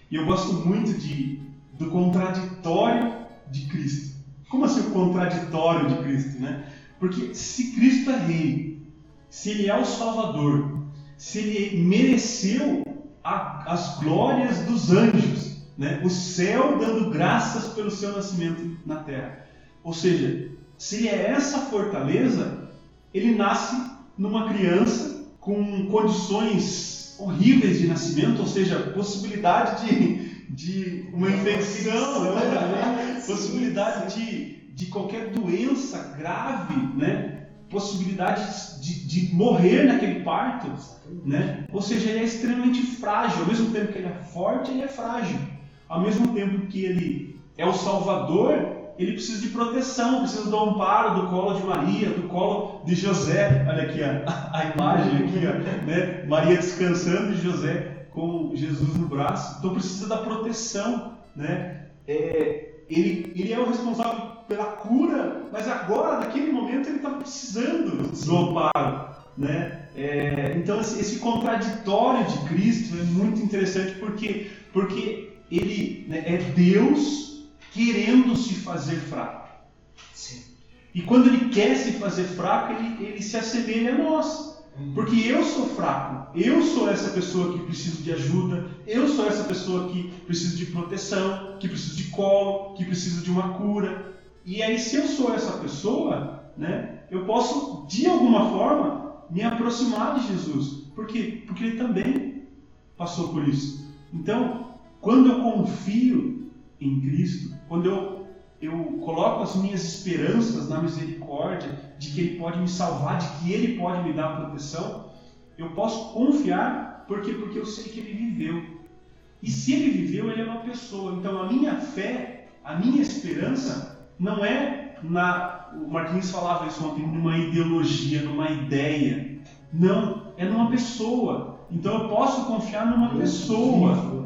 E eu gosto muito de, do contraditório de Cristo. Como assim o contraditório de Cristo, né? Porque se Cristo é rei, se ele é o Salvador, se ele mereceu a- as glórias dos anjos, né? o céu dando graças pelo seu nascimento na terra. Ou seja, se ele é essa fortaleza, ele nasce numa criança com condições horríveis de nascimento, ou seja, possibilidade de, de uma infecção, né? possibilidade de, de qualquer doença grave, né? possibilidade de, de morrer naquele parto. Né? Ou seja, ele é extremamente frágil. Ao mesmo tempo que ele é forte, ele é frágil. Ao mesmo tempo que ele é o Salvador, ele precisa de proteção, precisa do amparo do colo de Maria, do colo de José. Olha aqui a, a imagem aqui, ó, né? Maria descansando e José com Jesus no braço. Então precisa da proteção, né? É, ele, ele é o responsável pela cura, mas agora, naquele momento, ele está precisando do amparo, né? É, então esse, contraditório de Cristo é muito interessante porque, porque ele né, é Deus querendo se fazer fraco.
Sim.
E quando ele quer se fazer fraco, ele, ele se assemelha a nós. Porque eu sou fraco, eu sou essa pessoa que preciso de ajuda, eu sou essa pessoa que preciso de proteção, que preciso de colo, que preciso de uma cura. E aí, se eu sou essa pessoa, né, eu posso, de alguma forma, me aproximar de Jesus. Por quê? Porque ele também passou por isso. Então, quando eu confio em Cristo, quando eu, eu coloco as minhas esperanças na misericórdia, de que Ele pode me salvar, de que Ele pode me dar proteção, eu posso confiar, por quê? Porque eu sei que Ele viveu. E se Ele viveu, Ele é uma pessoa. Então a minha fé, a minha esperança, não é na. O Marquinhos falava isso ontem, numa ideologia, numa ideia. Não, é numa pessoa. Então eu posso confiar numa pessoa.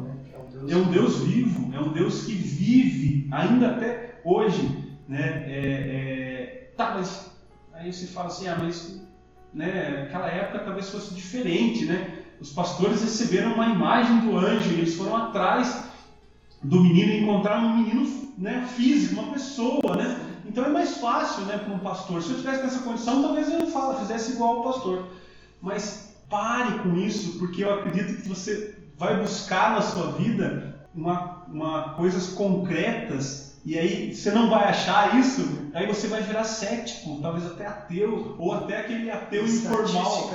É um Deus
vivo, é um Deus que vive ainda até hoje, né? É, é, Tá, mas aí você fala assim, ah, mas né, aquela época talvez fosse diferente, né? Os pastores receberam uma imagem do anjo, eles foram atrás do menino e encontraram um menino né, físico, uma pessoa, né? Então é mais fácil, né, para um pastor. Se eu tivesse nessa condição, talvez eu fala, fizesse igual ao pastor. Mas pare com isso, porque eu acredito que você vai buscar na sua vida uma, uma coisas concretas e aí você não vai achar isso, aí você vai virar cético, talvez até ateu, ou até aquele ateu informal.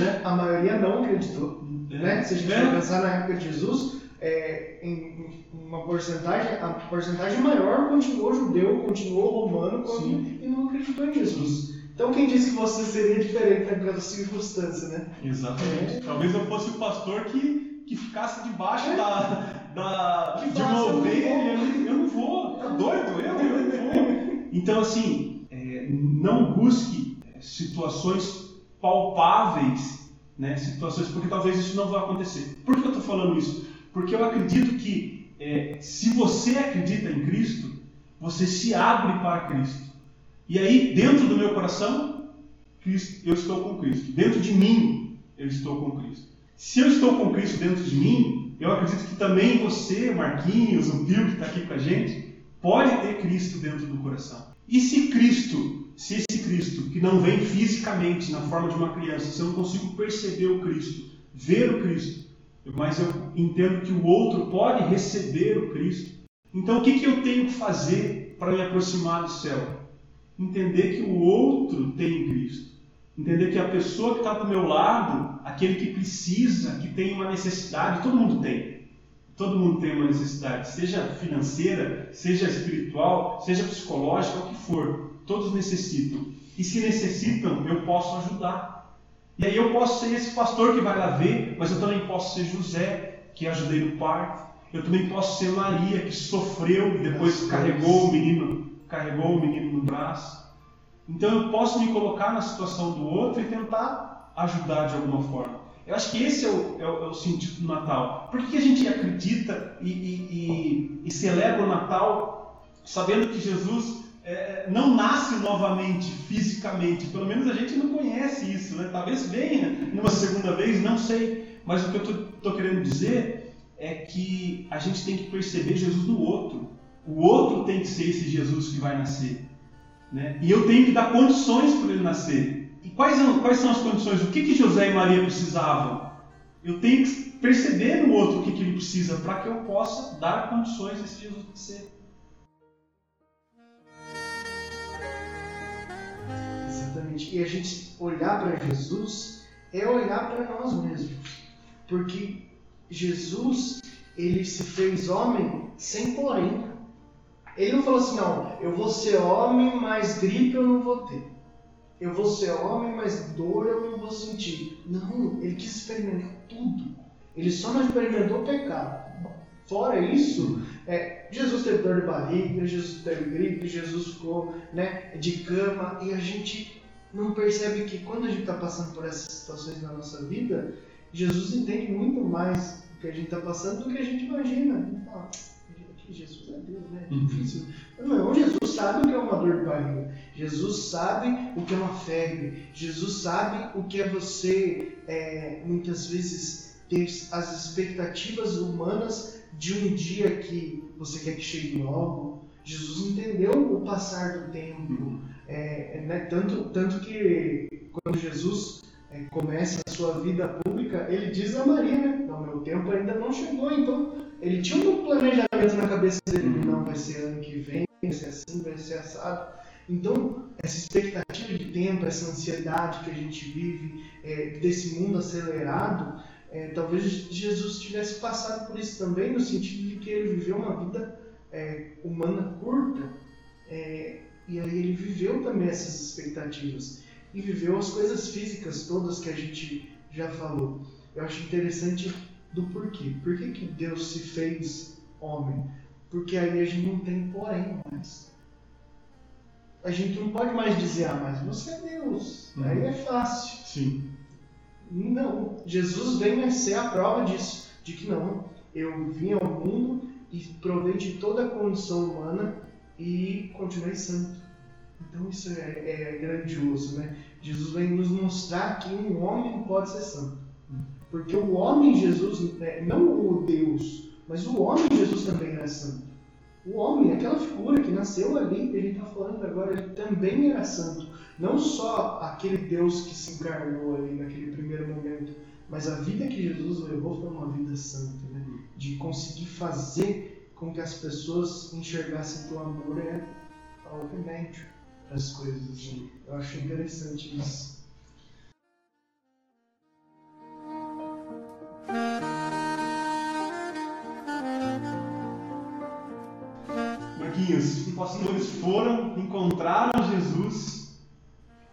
Né?
a maioria não acreditou. Né? Se a gente
É.
pensar na época de Jesus, é, em uma porcentagem, a porcentagem maior continuou judeu, continuou romano quando- e não acreditou em Jesus. Então quem disse que você seria diferente naquela circunstância, né?
Exatamente.
É.
Talvez eu fosse o pastor que, que ficasse debaixo da, da,
Que
de uma
"Eu não
ovelha.
vou."
Eu não vou, tá doido? Eu, eu não vou. Então, assim, é, não busque é, situações palpáveis, né? Situações, porque talvez isso não vai acontecer. Por que eu estou falando isso? Porque eu acredito que é, se você acredita em Cristo, você se abre para Cristo. E aí, dentro do meu coração, Cristo, eu estou com Cristo. Dentro de mim, eu estou com Cristo. Se eu estou com Cristo dentro de mim, eu acredito que também você, Marquinhos, o Bill que está aqui com a gente, pode ter Cristo dentro do coração. E se Cristo, se esse Cristo, que não vem fisicamente na forma de uma criança, se eu não consigo perceber o Cristo, ver o Cristo, mas eu entendo que o outro pode receber o Cristo, então o que, que eu tenho que fazer para me aproximar do céu? Entender que o outro tem Cristo. Entender que a pessoa que está do meu lado, aquele que precisa, que tem uma necessidade, todo mundo tem. Todo mundo tem uma necessidade, seja financeira, seja espiritual, seja psicológica, o que for. Todos necessitam. E se necessitam, eu posso ajudar. E aí eu posso ser esse pastor que vai lá ver, mas eu também posso ser José, que ajudei no parto. Eu também posso ser Maria, que sofreu e depois carregou o menino, carregou o menino no braço. Então eu posso me colocar na situação do outro e tentar ajudar de alguma forma. Eu acho que esse é o, é o, é o sentido do Natal. Por que a gente acredita e, e, e, e celebra o Natal sabendo que Jesus é, não nasce novamente fisicamente? Pelo menos a gente não conhece isso, né? Talvez venha numa segunda vez, não sei. Mas o que eu estou querendo dizer é que a gente tem que perceber Jesus no outro. O outro tem que ser esse Jesus que vai nascer. Né? E eu tenho que dar condições para ele nascer. E quais, quais são as condições? O que, que José e Maria precisavam? Eu tenho que perceber no outro o que, que ele precisa para que eu possa dar condições a esse Jesus nascer.
Exatamente. E a gente olhar para Jesus é olhar para nós mesmos. Porque Jesus, ele se fez homem sem porém. Ele não falou assim, não, eu vou ser homem, mas gripe eu não vou ter. Eu vou ser homem, mas dor eu não vou sentir. Não, ele quis experimentar tudo. Ele só não experimentou o pecado. Fora isso, é, Jesus teve dor de barriga, Jesus teve gripe, Jesus ficou né, de cama e a gente não percebe que quando a gente está passando por essas situações na nossa vida, Jesus entende muito mais o que a gente está passando do que a gente imagina. Então, Jesus é Deus, né? É difícil. Não, Jesus sabe o que é uma dor de barriga. Jesus sabe o que é uma febre. Jesus sabe o que é você, é, muitas vezes, ter as expectativas humanas de um dia que você quer que chegue logo. Jesus entendeu o passar do tempo. É, né? tanto, tanto que quando Jesus começa a sua vida pública, ele diz a Maria, né? Meu tempo ainda não chegou, então ele tinha um planejamento na cabeça dele, uhum. não vai ser ano que vem, vai ser assim, vai ser assado. Então, essa expectativa de tempo, essa ansiedade que a gente vive, é, desse mundo acelerado, é, talvez Jesus tivesse passado por isso também, no sentido de que ele viveu uma vida é, humana curta, é, e aí ele viveu também essas expectativas, e viveu as coisas físicas todas que a gente já falou. Eu acho interessante do porquê. Por que, que Deus se fez homem? Porque aí a gente não tem porém mais. A gente não pode mais dizer, ah, mas você é Deus. Uhum. Aí é fácil.
Sim.
Não. Jesus vem a ser a prova disso. De que não. Eu vim ao mundo e provei de toda a condição humana e continuei santo. Então isso é, é grandioso, né? Jesus vem nos mostrar que um homem pode ser santo. Porque o homem Jesus, né, não o Deus, mas o homem Jesus também era santo. O homem, aquela figura que nasceu ali, gente está falando agora, ele também era santo. Não só aquele Deus que se encarnou ali naquele primeiro momento, mas a vida que Jesus levou foi uma vida santa, né? de conseguir fazer com que as pessoas enxergassem que o amor é o remédio as coisas. Assim. Eu acho interessante isso.
Marquinhos, os pastores foram, encontraram Jesus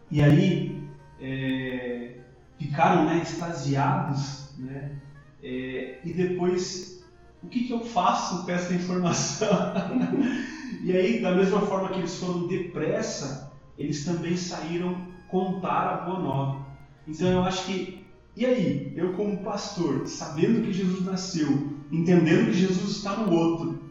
e aí é, ficaram né, extasiados, né? É, e depois, o que, que eu faço com essa informação? e aí, da mesma forma que eles foram depressa, eles também saíram contar a boa nova. Então eu acho que e aí, eu como pastor, sabendo que Jesus nasceu, entendendo que Jesus está no outro,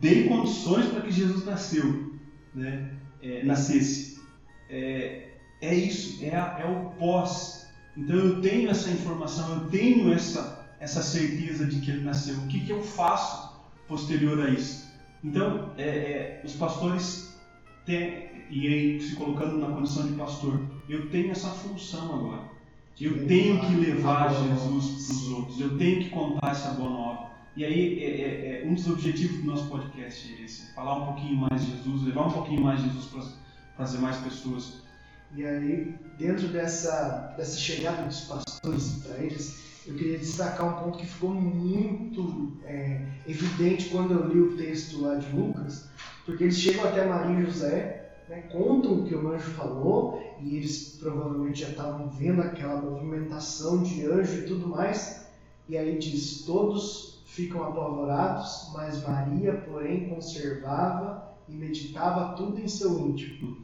dei condições para que Jesus nasceu, né? É, nascesse. é, é isso, é, a, é o pós. Então eu tenho essa informação, eu tenho essa, essa certeza de que ele nasceu. O que, que eu faço posterior a isso? Então, é, é, os pastores têm, e aí se colocando na condição de pastor, eu tenho essa função agora. Eu tenho que levar Jesus para os outros, eu tenho que contar essa boa nova. E aí, é, é, é, um dos objetivos do nosso podcast é esse: falar um pouquinho mais de Jesus, levar um pouquinho mais de Jesus para fazer mais pessoas.
E aí, dentro dessa, dessa chegada dos pastores para eles, eu queria destacar um ponto que ficou muito é, evidente quando eu li o texto lá de Lucas, porque eles chegam até Maria e José, né, contam o que o anjo falou, e eles provavelmente já estavam vendo aquela movimentação de anjo e tudo mais, e aí diz: todos ficam apavorados, mas Maria, porém, conservava e meditava tudo em seu íntimo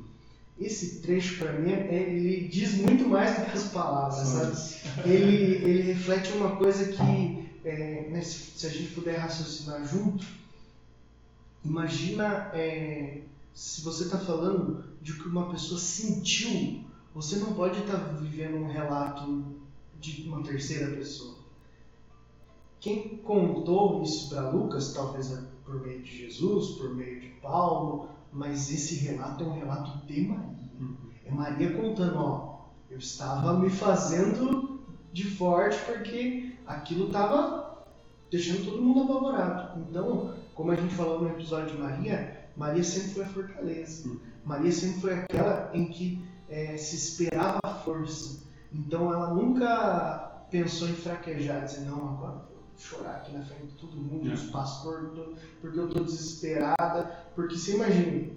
esse trecho para mim ele diz muito mais do que as palavras, sabe? Ele, ele reflete uma coisa que é, né, se, se, a gente puder raciocinar junto, imagina é, se você está falando de que uma pessoa sentiu, você não pode estar tá vivendo um relato de uma terceira pessoa. Quem contou isso para Lucas, talvez é por meio de Jesus, por meio de Paulo, mas esse relato é um relato de Maria. É Maria contando, ó, eu estava me fazendo de forte porque aquilo estava deixando todo mundo apavorado. Então, como a gente falou no episódio de Maria, Maria sempre foi a fortaleza. Maria sempre foi aquela em que é, se esperava a força. Então, ela nunca pensou em fraquejar, dizer, não, agora chorar aqui na frente de todo mundo, os pastores, porque eu estou desesperada. Porque você imagina,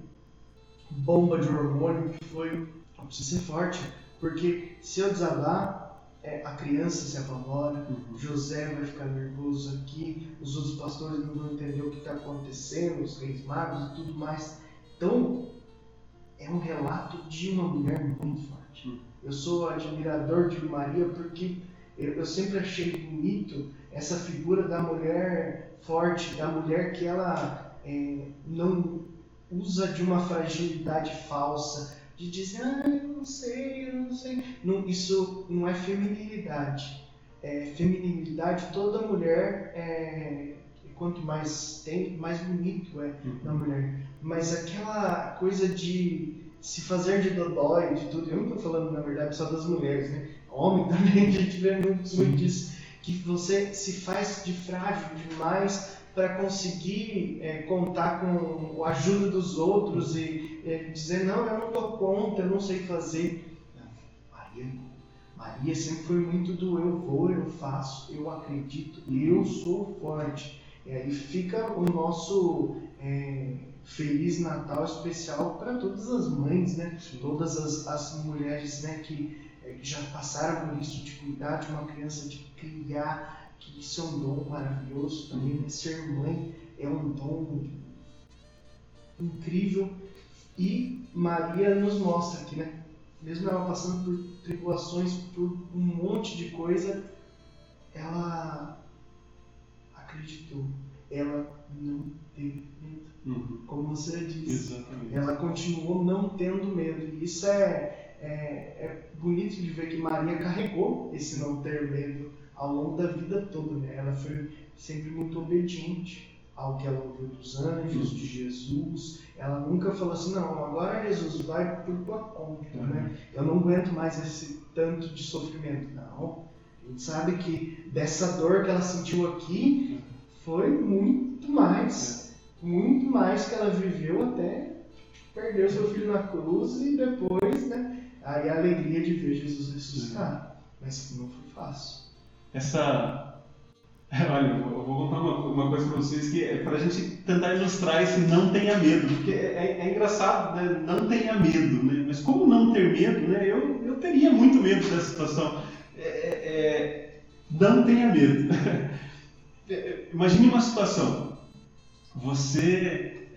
bomba de hormônio que foi. Precisa ser forte, porque se eu desabar, é, a criança se apavora, uhum. José vai ficar nervoso aqui, os outros pastores não vão entender o que está acontecendo, os reis magos e tudo mais. Então, é um relato de uma mulher muito forte. Uhum. Eu sou admirador de Maria porque eu, eu sempre achei bonito essa figura da mulher forte, da mulher que ela é, não usa de uma fragilidade falsa, de dizer, ah, eu não sei, eu não sei. Não, isso não é feminilidade. É, feminilidade, toda mulher, é, quanto mais tem, mais bonito é uhum. na mulher. Mas aquela coisa de se fazer de dodói, de tudo, eu não estou falando, na verdade, só das mulheres, né? Homem também, a gente vê muito, muito disso. Que você se faz de frágil demais para conseguir é, contar com a ajuda dos outros e é, dizer, não, eu não estou conta, eu não sei fazer. Não, Maria, Maria sempre foi muito do eu vou, eu faço, eu acredito, eu sou forte. E aí fica o nosso é, Feliz Natal especial para todas as mães, né? Todas as, as mulheres né, que, que já passaram por isso de cuidar de uma criança, de criar que isso é um dom maravilhoso também, né? ser mãe é um dom incrível. E Maria nos mostra que, né, mesmo ela passando por tribulações, por um monte de coisa, ela acreditou, ela não teve medo. Uhum. Como você disse,
Exatamente.
ela continuou não tendo medo. E isso é, é, é bonito de ver que Maria carregou esse não ter medo ao longo da vida toda. Né? Ela foi sempre muito obediente ao que ela ouviu dos anjos, de Jesus. Ela nunca falou assim, não, agora Jesus vai por tua conta, uhum. né? Eu não aguento mais esse tanto de sofrimento. Não. A gente sabe que dessa dor que ela sentiu aqui foi muito mais, muito mais que ela viveu até perder o seu filho na cruz e depois, né? Aí a alegria de ver Jesus ressuscitar. Mas não foi fácil
essa. Olha, eu vou contar uma, uma coisa para vocês que é para a gente tentar ilustrar esse não tenha medo, porque é, é engraçado, né? não tenha medo, né? mas como não ter medo, né? eu, eu teria muito medo dessa situação. É, é, é não tenha medo. É, Imagine uma situação, você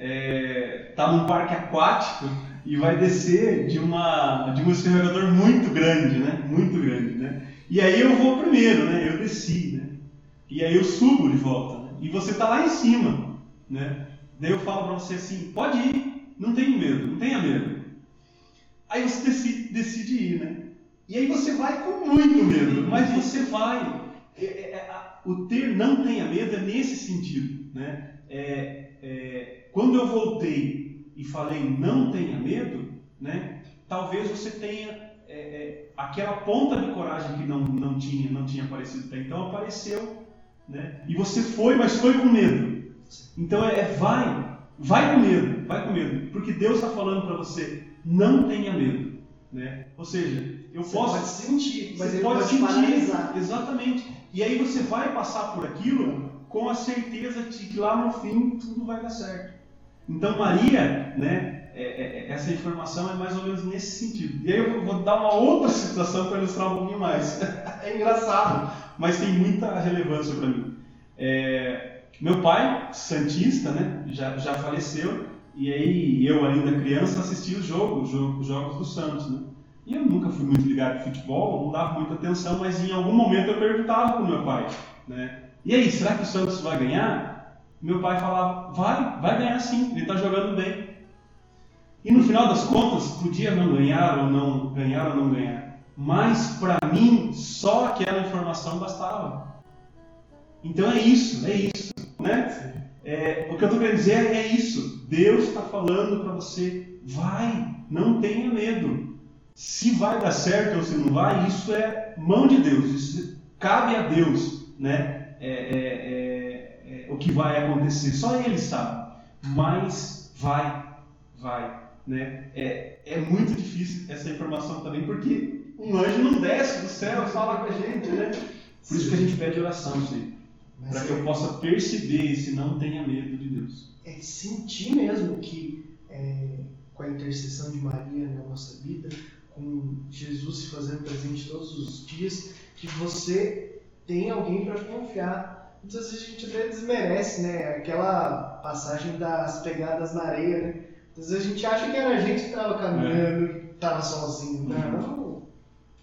está num parque aquático e vai descer de, uma, de um escorregador muito grande, né? muito grande, né? E aí eu vou primeiro, né? Eu desci, né? E aí eu subo de volta, né? E você está lá em cima, né? Daí eu falo para você assim, pode ir, não tenha medo, não tenha medo. Aí você decide, decide ir, né? E aí você vai com muito medo, mas você vai. É, é, é o ter não tenha medo é nesse sentido, né? É, é, quando eu voltei e falei não tenha medo, né? Talvez você tenha é, aquela ponta de coragem que não, não tinha não tinha aparecido até então apareceu, né? E você foi, mas foi com medo. Então é, vai, vai com medo, vai com medo, porque Deus está falando para você não tenha medo, né? Ou seja, eu
você
posso
pode sentir, mas
você pode,
pode
sentir,
paralisar.
exatamente. E aí você vai passar por aquilo com a certeza de que lá no fim tudo vai dar certo. Então Maria, né? é- é- é- essa informação é mais ou menos nesse sentido. E aí eu vou dar uma outra situação para ilustrar um pouquinho mais. é engraçado, mas tem muita relevância para mim. É, meu pai, santista, né? Já, já faleceu. E aí eu ainda criança assistia os jogos, os jogos do Santos, né? E eu nunca fui muito ligado em futebol, não dava muita atenção, mas em algum momento eu perguntava para o meu pai, né? E aí, será que o Santos vai ganhar? Meu pai falava, vai, vai ganhar sim, ele está jogando bem. E no final das contas, podia não ganhar ou não ganhar ou não ganhar. Mas para mim, só aquela informação bastava. Então é isso, é isso, né? É, o que eu estou querendo dizer é isso. Deus está falando para você, vai, não tenha medo. Se vai dar certo ou se não vai, isso é mão de Deus, isso cabe a Deus, né? É, é, é, é, o que vai acontecer, só Ele sabe. Mas vai, vai, né? É, é muito difícil essa informação também, porque um anjo não desce do céu e fala com a gente, né? Por isso que a gente pede oração sempre, para que eu possa perceber e se não tenha medo de Deus.
é sentir mesmo que é, com a intercessão de Maria na nossa vida, com Jesus se fazendo presente todos os dias, que você tem alguém para confiar. Muitas vezes a gente até desmerece, né? Aquela passagem das pegadas na areia, né? Às vezes a gente acha que era a gente que estava caminhando, que estava sozinho. Não,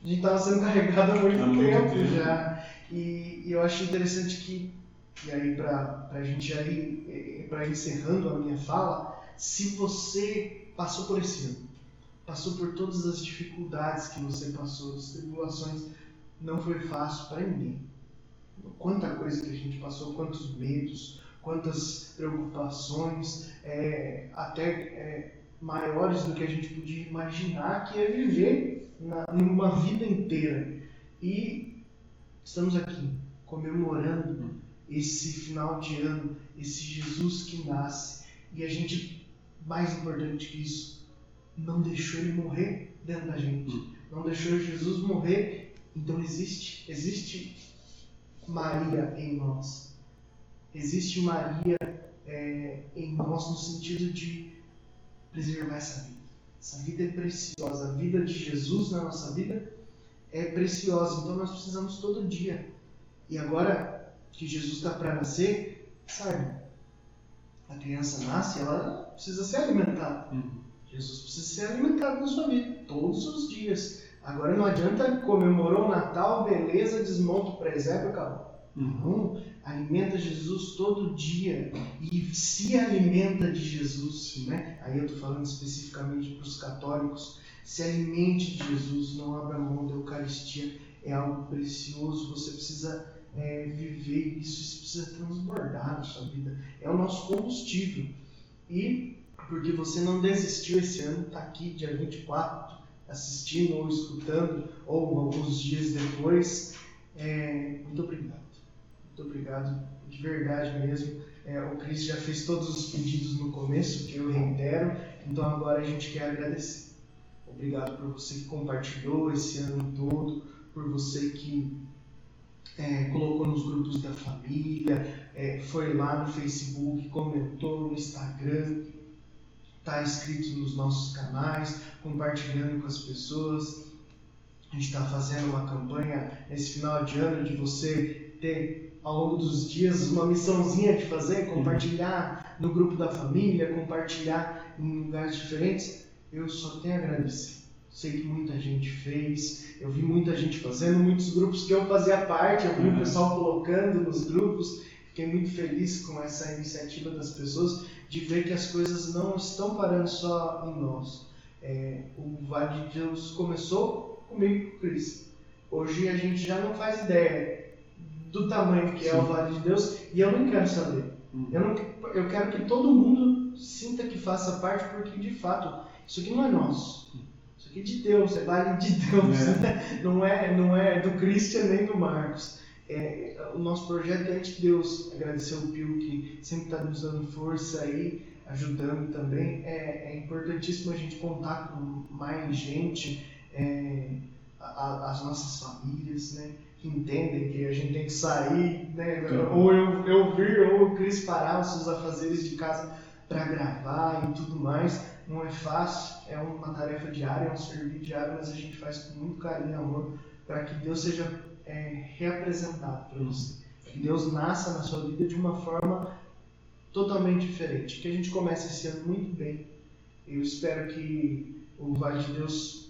a gente estava sendo carregado há muito
Há muito
tempo
tempo.
já. E, e eu acho interessante que, e aí para a gente já ir, para encerrando a minha fala, se você passou por esse ano, passou por todas as dificuldades que você passou, as tribulações, não foi fácil para ninguém. Quanta coisa que a gente passou, quantos medos, quantas preocupações, é, até é, maiores do que a gente podia imaginar, que é viver na, numa vida inteira. E estamos aqui comemorando esse final de ano, esse Jesus que nasce. E a gente, mais importante que isso, não deixou ele morrer dentro da gente. Não deixou Jesus morrer. Então existe, existe Maria em nós. Existe Maria é, em nós no sentido de preservar essa vida. Essa vida é preciosa. A vida de Jesus na nossa vida é preciosa. Então nós precisamos todo dia. E agora que Jesus está para nascer, sabe? A criança nasce, ela precisa ser alimentada. Jesus precisa ser alimentado na sua vida todos os dias. Agora não adianta comemorou o Natal, beleza, desmonta o presépio, acabou. Alimenta Jesus todo dia e se alimenta de Jesus, né? Aí eu estou falando especificamente para os católicos, se alimente de Jesus, não abra mão da Eucaristia, é algo precioso, você precisa é, viver isso, isso precisa transbordar na sua vida, é o nosso combustível. E porque você não desistiu esse ano, está aqui dia 24, assistindo ou escutando, ou alguns dias depois, é, muito obrigado. Muito obrigado, de verdade mesmo. É, o Cris já fez todos os pedidos no começo, que eu reitero, então agora a gente quer agradecer. Obrigado por você que compartilhou esse ano todo, por você que é, colocou nos grupos da família, é, foi lá no Facebook, comentou no Instagram, está inscrito nos nossos canais, compartilhando com as pessoas. A gente está fazendo uma campanha nesse final de ano de você ter ao longo dos dias uma missãozinha de fazer, compartilhar no grupo da família, compartilhar em lugares diferentes. Eu só tenho a agradecer. Sei que muita gente fez, eu vi muita gente fazendo, muitos grupos que eu fazia parte, eu vi o pessoal colocando nos grupos. Fiquei muito feliz com essa iniciativa das pessoas de ver que as coisas não estão parando só em nós. É, o Vale de Deus começou comigo, Cris. Hoje a gente já não faz ideia do tamanho que Sim. é o Vale de Deus e eu não quero saber. Uhum. Eu, não, eu quero que todo mundo sinta que faça parte, porque de fato isso aqui não é nosso. Isso aqui é de Deus, é Vale de Deus. É. Né? Não, é, não é do Christian nem do Marcos. É, o nosso projeto é de Deus. Agradecer o Pio que sempre está nos dando força aí, ajudando também. É, é importantíssimo a gente contar com mais gente, é, a, as nossas famílias, né? Que entendem que a gente tem que sair, né? Ou eu, eu vir, ou o Cris parar os seus afazeres de casa para gravar e tudo mais. Não é fácil, é uma tarefa diária, é um serviço diário, mas a gente faz com muito carinho e amor para que Deus seja é, reapresentado para você. Que Deus nasça na sua vida de uma forma totalmente diferente. Que a gente comece esse ano muito bem. Eu espero que o Vale de Deus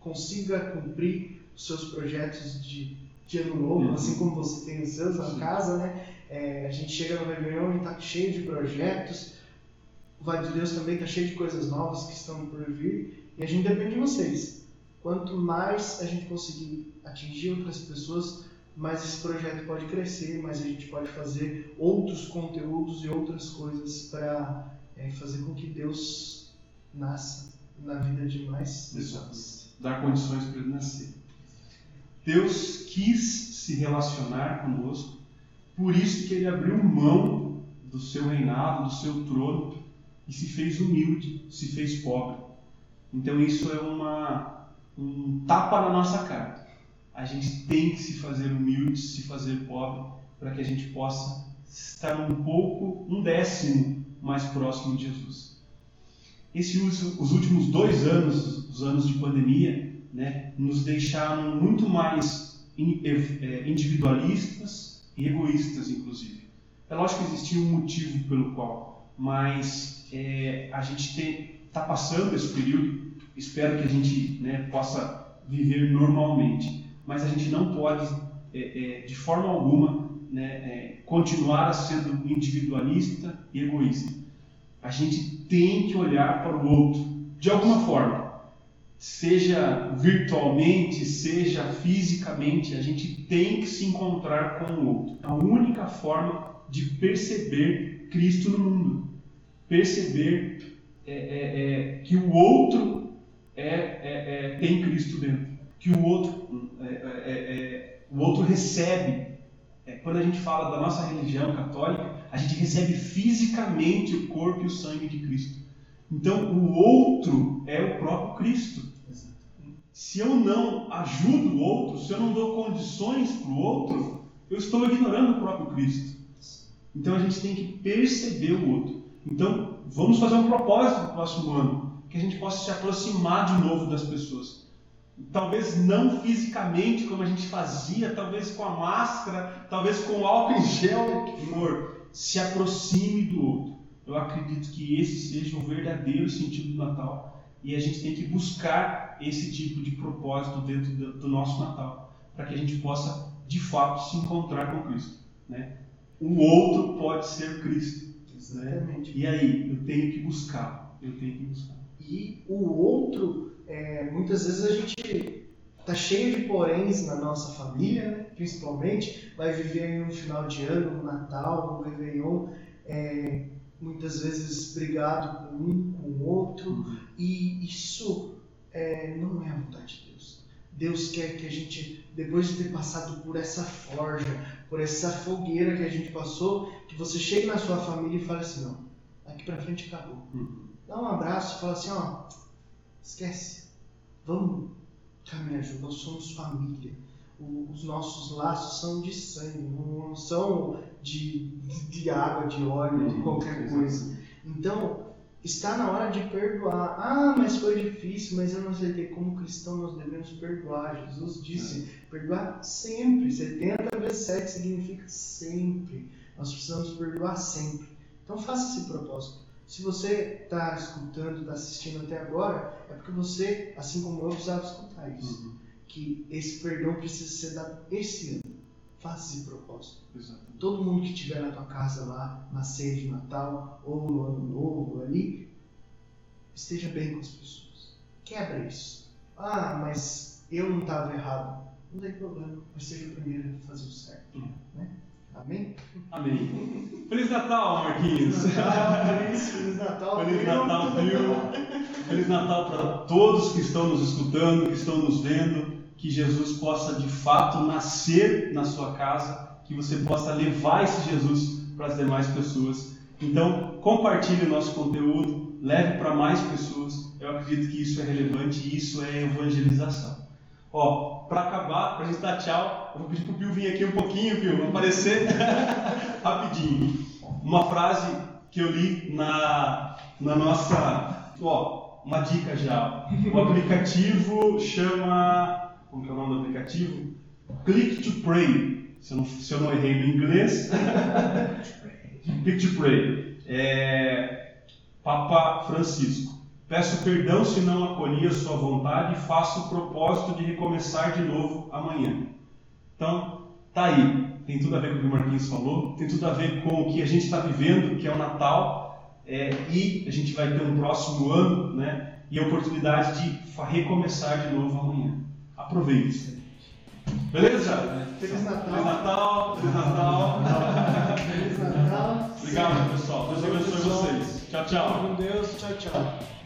consiga cumprir os seus projetos de, de ano novo, uhum. assim como você tem os seus na casa, né? É, a gente chega no Réveillon e está cheio de projetos. O Vale de Deus também está cheio de coisas novas que estão por vir. E a gente depende de vocês. Quanto mais a gente conseguir atingir outras pessoas, mais esse projeto pode crescer, mais a gente pode fazer outros conteúdos e outras coisas para é, fazer com que Deus nasça na vida de mais pessoas.
Dar condições para ele nascer. Deus quis se relacionar conosco, por isso que ele abriu mão do seu reinado, do seu trono e se fez humilde, se fez pobre. Então isso é uma um tapa na nossa cara. A gente tem que se fazer humilde, se fazer pobre, para que a gente possa estar um pouco, um décimo mais próximo de Jesus. Esse, os últimos dois anos, os anos de pandemia, né, nos deixaram muito mais é, individualistas e egoístas, inclusive. É lógico que existia um motivo pelo qual, mas é, a gente está passando esse período espero que a gente né, possa viver normalmente. Mas a gente não pode, é, é, de forma alguma, né, é, continuar sendo individualista e egoísta. A gente tem que olhar para o outro, de alguma forma. Seja virtualmente, seja fisicamente, a gente tem que se encontrar com o outro. A única forma de perceber Cristo no mundo. Perceber é, é, é que o outro é, é, é, tem Cristo dentro, que o outro, é, é, é, o outro recebe. quando a gente fala da nossa religião católica, a gente recebe fisicamente o corpo e o sangue de Cristo. Então, o outro é o próprio Cristo. Se eu não ajudo o outro, se eu não dou condições para o outro, eu estou ignorando o próprio Cristo. Então a gente tem que perceber o outro. Então, vamos fazer um propósito no próximo ano que a gente possa se aproximar de novo das pessoas. Talvez não fisicamente como a gente fazia, talvez com a máscara, talvez com o álcool em gel, que for. Se aproxime do outro. Eu acredito que esse seja o verdadeiro sentido do Natal e a gente tem que buscar esse tipo de propósito dentro do nosso Natal para que a gente possa de fato se encontrar com Cristo. Né? O outro pode ser Cristo. Né? Exatamente. Né? E aí, eu tenho que buscar. Eu tenho que buscar.
E o outro, é, muitas vezes a gente tá cheio de poréns na nossa família, né? principalmente, vai viver um final de ano, um Natal, um Réveillon, é, muitas vezes brigado com um, com o outro, uhum. e isso é, não é a vontade de Deus. Deus quer que a gente, depois de ter passado por essa forja, por essa fogueira que a gente passou, que você chegue na sua família e fale assim, não, daqui para frente acabou. Uhum dá um abraço e fala assim, ó, esquece, vamos caminhar junto, nós somos família. os nossos laços são de sangue, não são de, de água, de óleo, de qualquer coisa. Então, está na hora de perdoar. Ah, mas foi difícil, mas eu não aceitei. Como cristão, nós devemos perdoar. Jesus disse: perdoar sempre. 70 vezes 7 significa sempre. Nós precisamos perdoar sempre. Então, faça esse propósito. Se você está escutando, está assistindo até agora, é porque você, assim como eu, precisava escutar isso. Uhum. Que esse perdão precisa ser dado esse ano. Faça esse propósito. Exatamente. Todo mundo que estiver na tua casa lá, na ceia de Natal, ou no ano novo ali, esteja bem com as pessoas. quebra isso. Ah, mas eu não estava errado. Não tem problema, mas seja o primeiro a fazer o certo.
Hum.
Né? Amém?
Amém. Feliz Natal, Marquinhos.
Feliz Natal, Feliz, Feliz Natal.
Feliz
viu?
Natal, viu? Feliz Natal para todos que estão nos escutando, que estão nos vendo. Que Jesus possa de fato nascer na sua casa, que você possa levar esse Jesus para as demais pessoas. Então, compartilhe o nosso conteúdo, leve para mais pessoas. Eu acredito que isso é relevante e isso é evangelização. Ó, para acabar, para a gente dar tchau, eu vou pedir para o Pio vir aqui um pouquinho, Pio, aparecer rapidinho. Uma frase que eu li na, na nossa. Ó, uma dica já. O aplicativo chama. Como que é o nome do aplicativo? Click to Pray. Se eu não, se eu não errei no inglês. Click to Pray. É, Papa Francisco. Peço perdão se não acolhi a sua vontade e faço o propósito de recomeçar de novo amanhã. Então, tá aí. Tem tudo a ver com o que o Marquinhos falou, tem tudo a ver com o que a gente está vivendo, que é o Natal, é, e a gente vai ter um próximo ano, né? E a oportunidade de recomeçar de novo amanhã. Aproveite. Beleza?
Feliz Natal.
Feliz Natal, Feliz Natal.
Feliz Natal.
Obrigado, pessoal. Deus abençoe vocês. Tchau, tchau.
Com Deus. Tchau, tchau.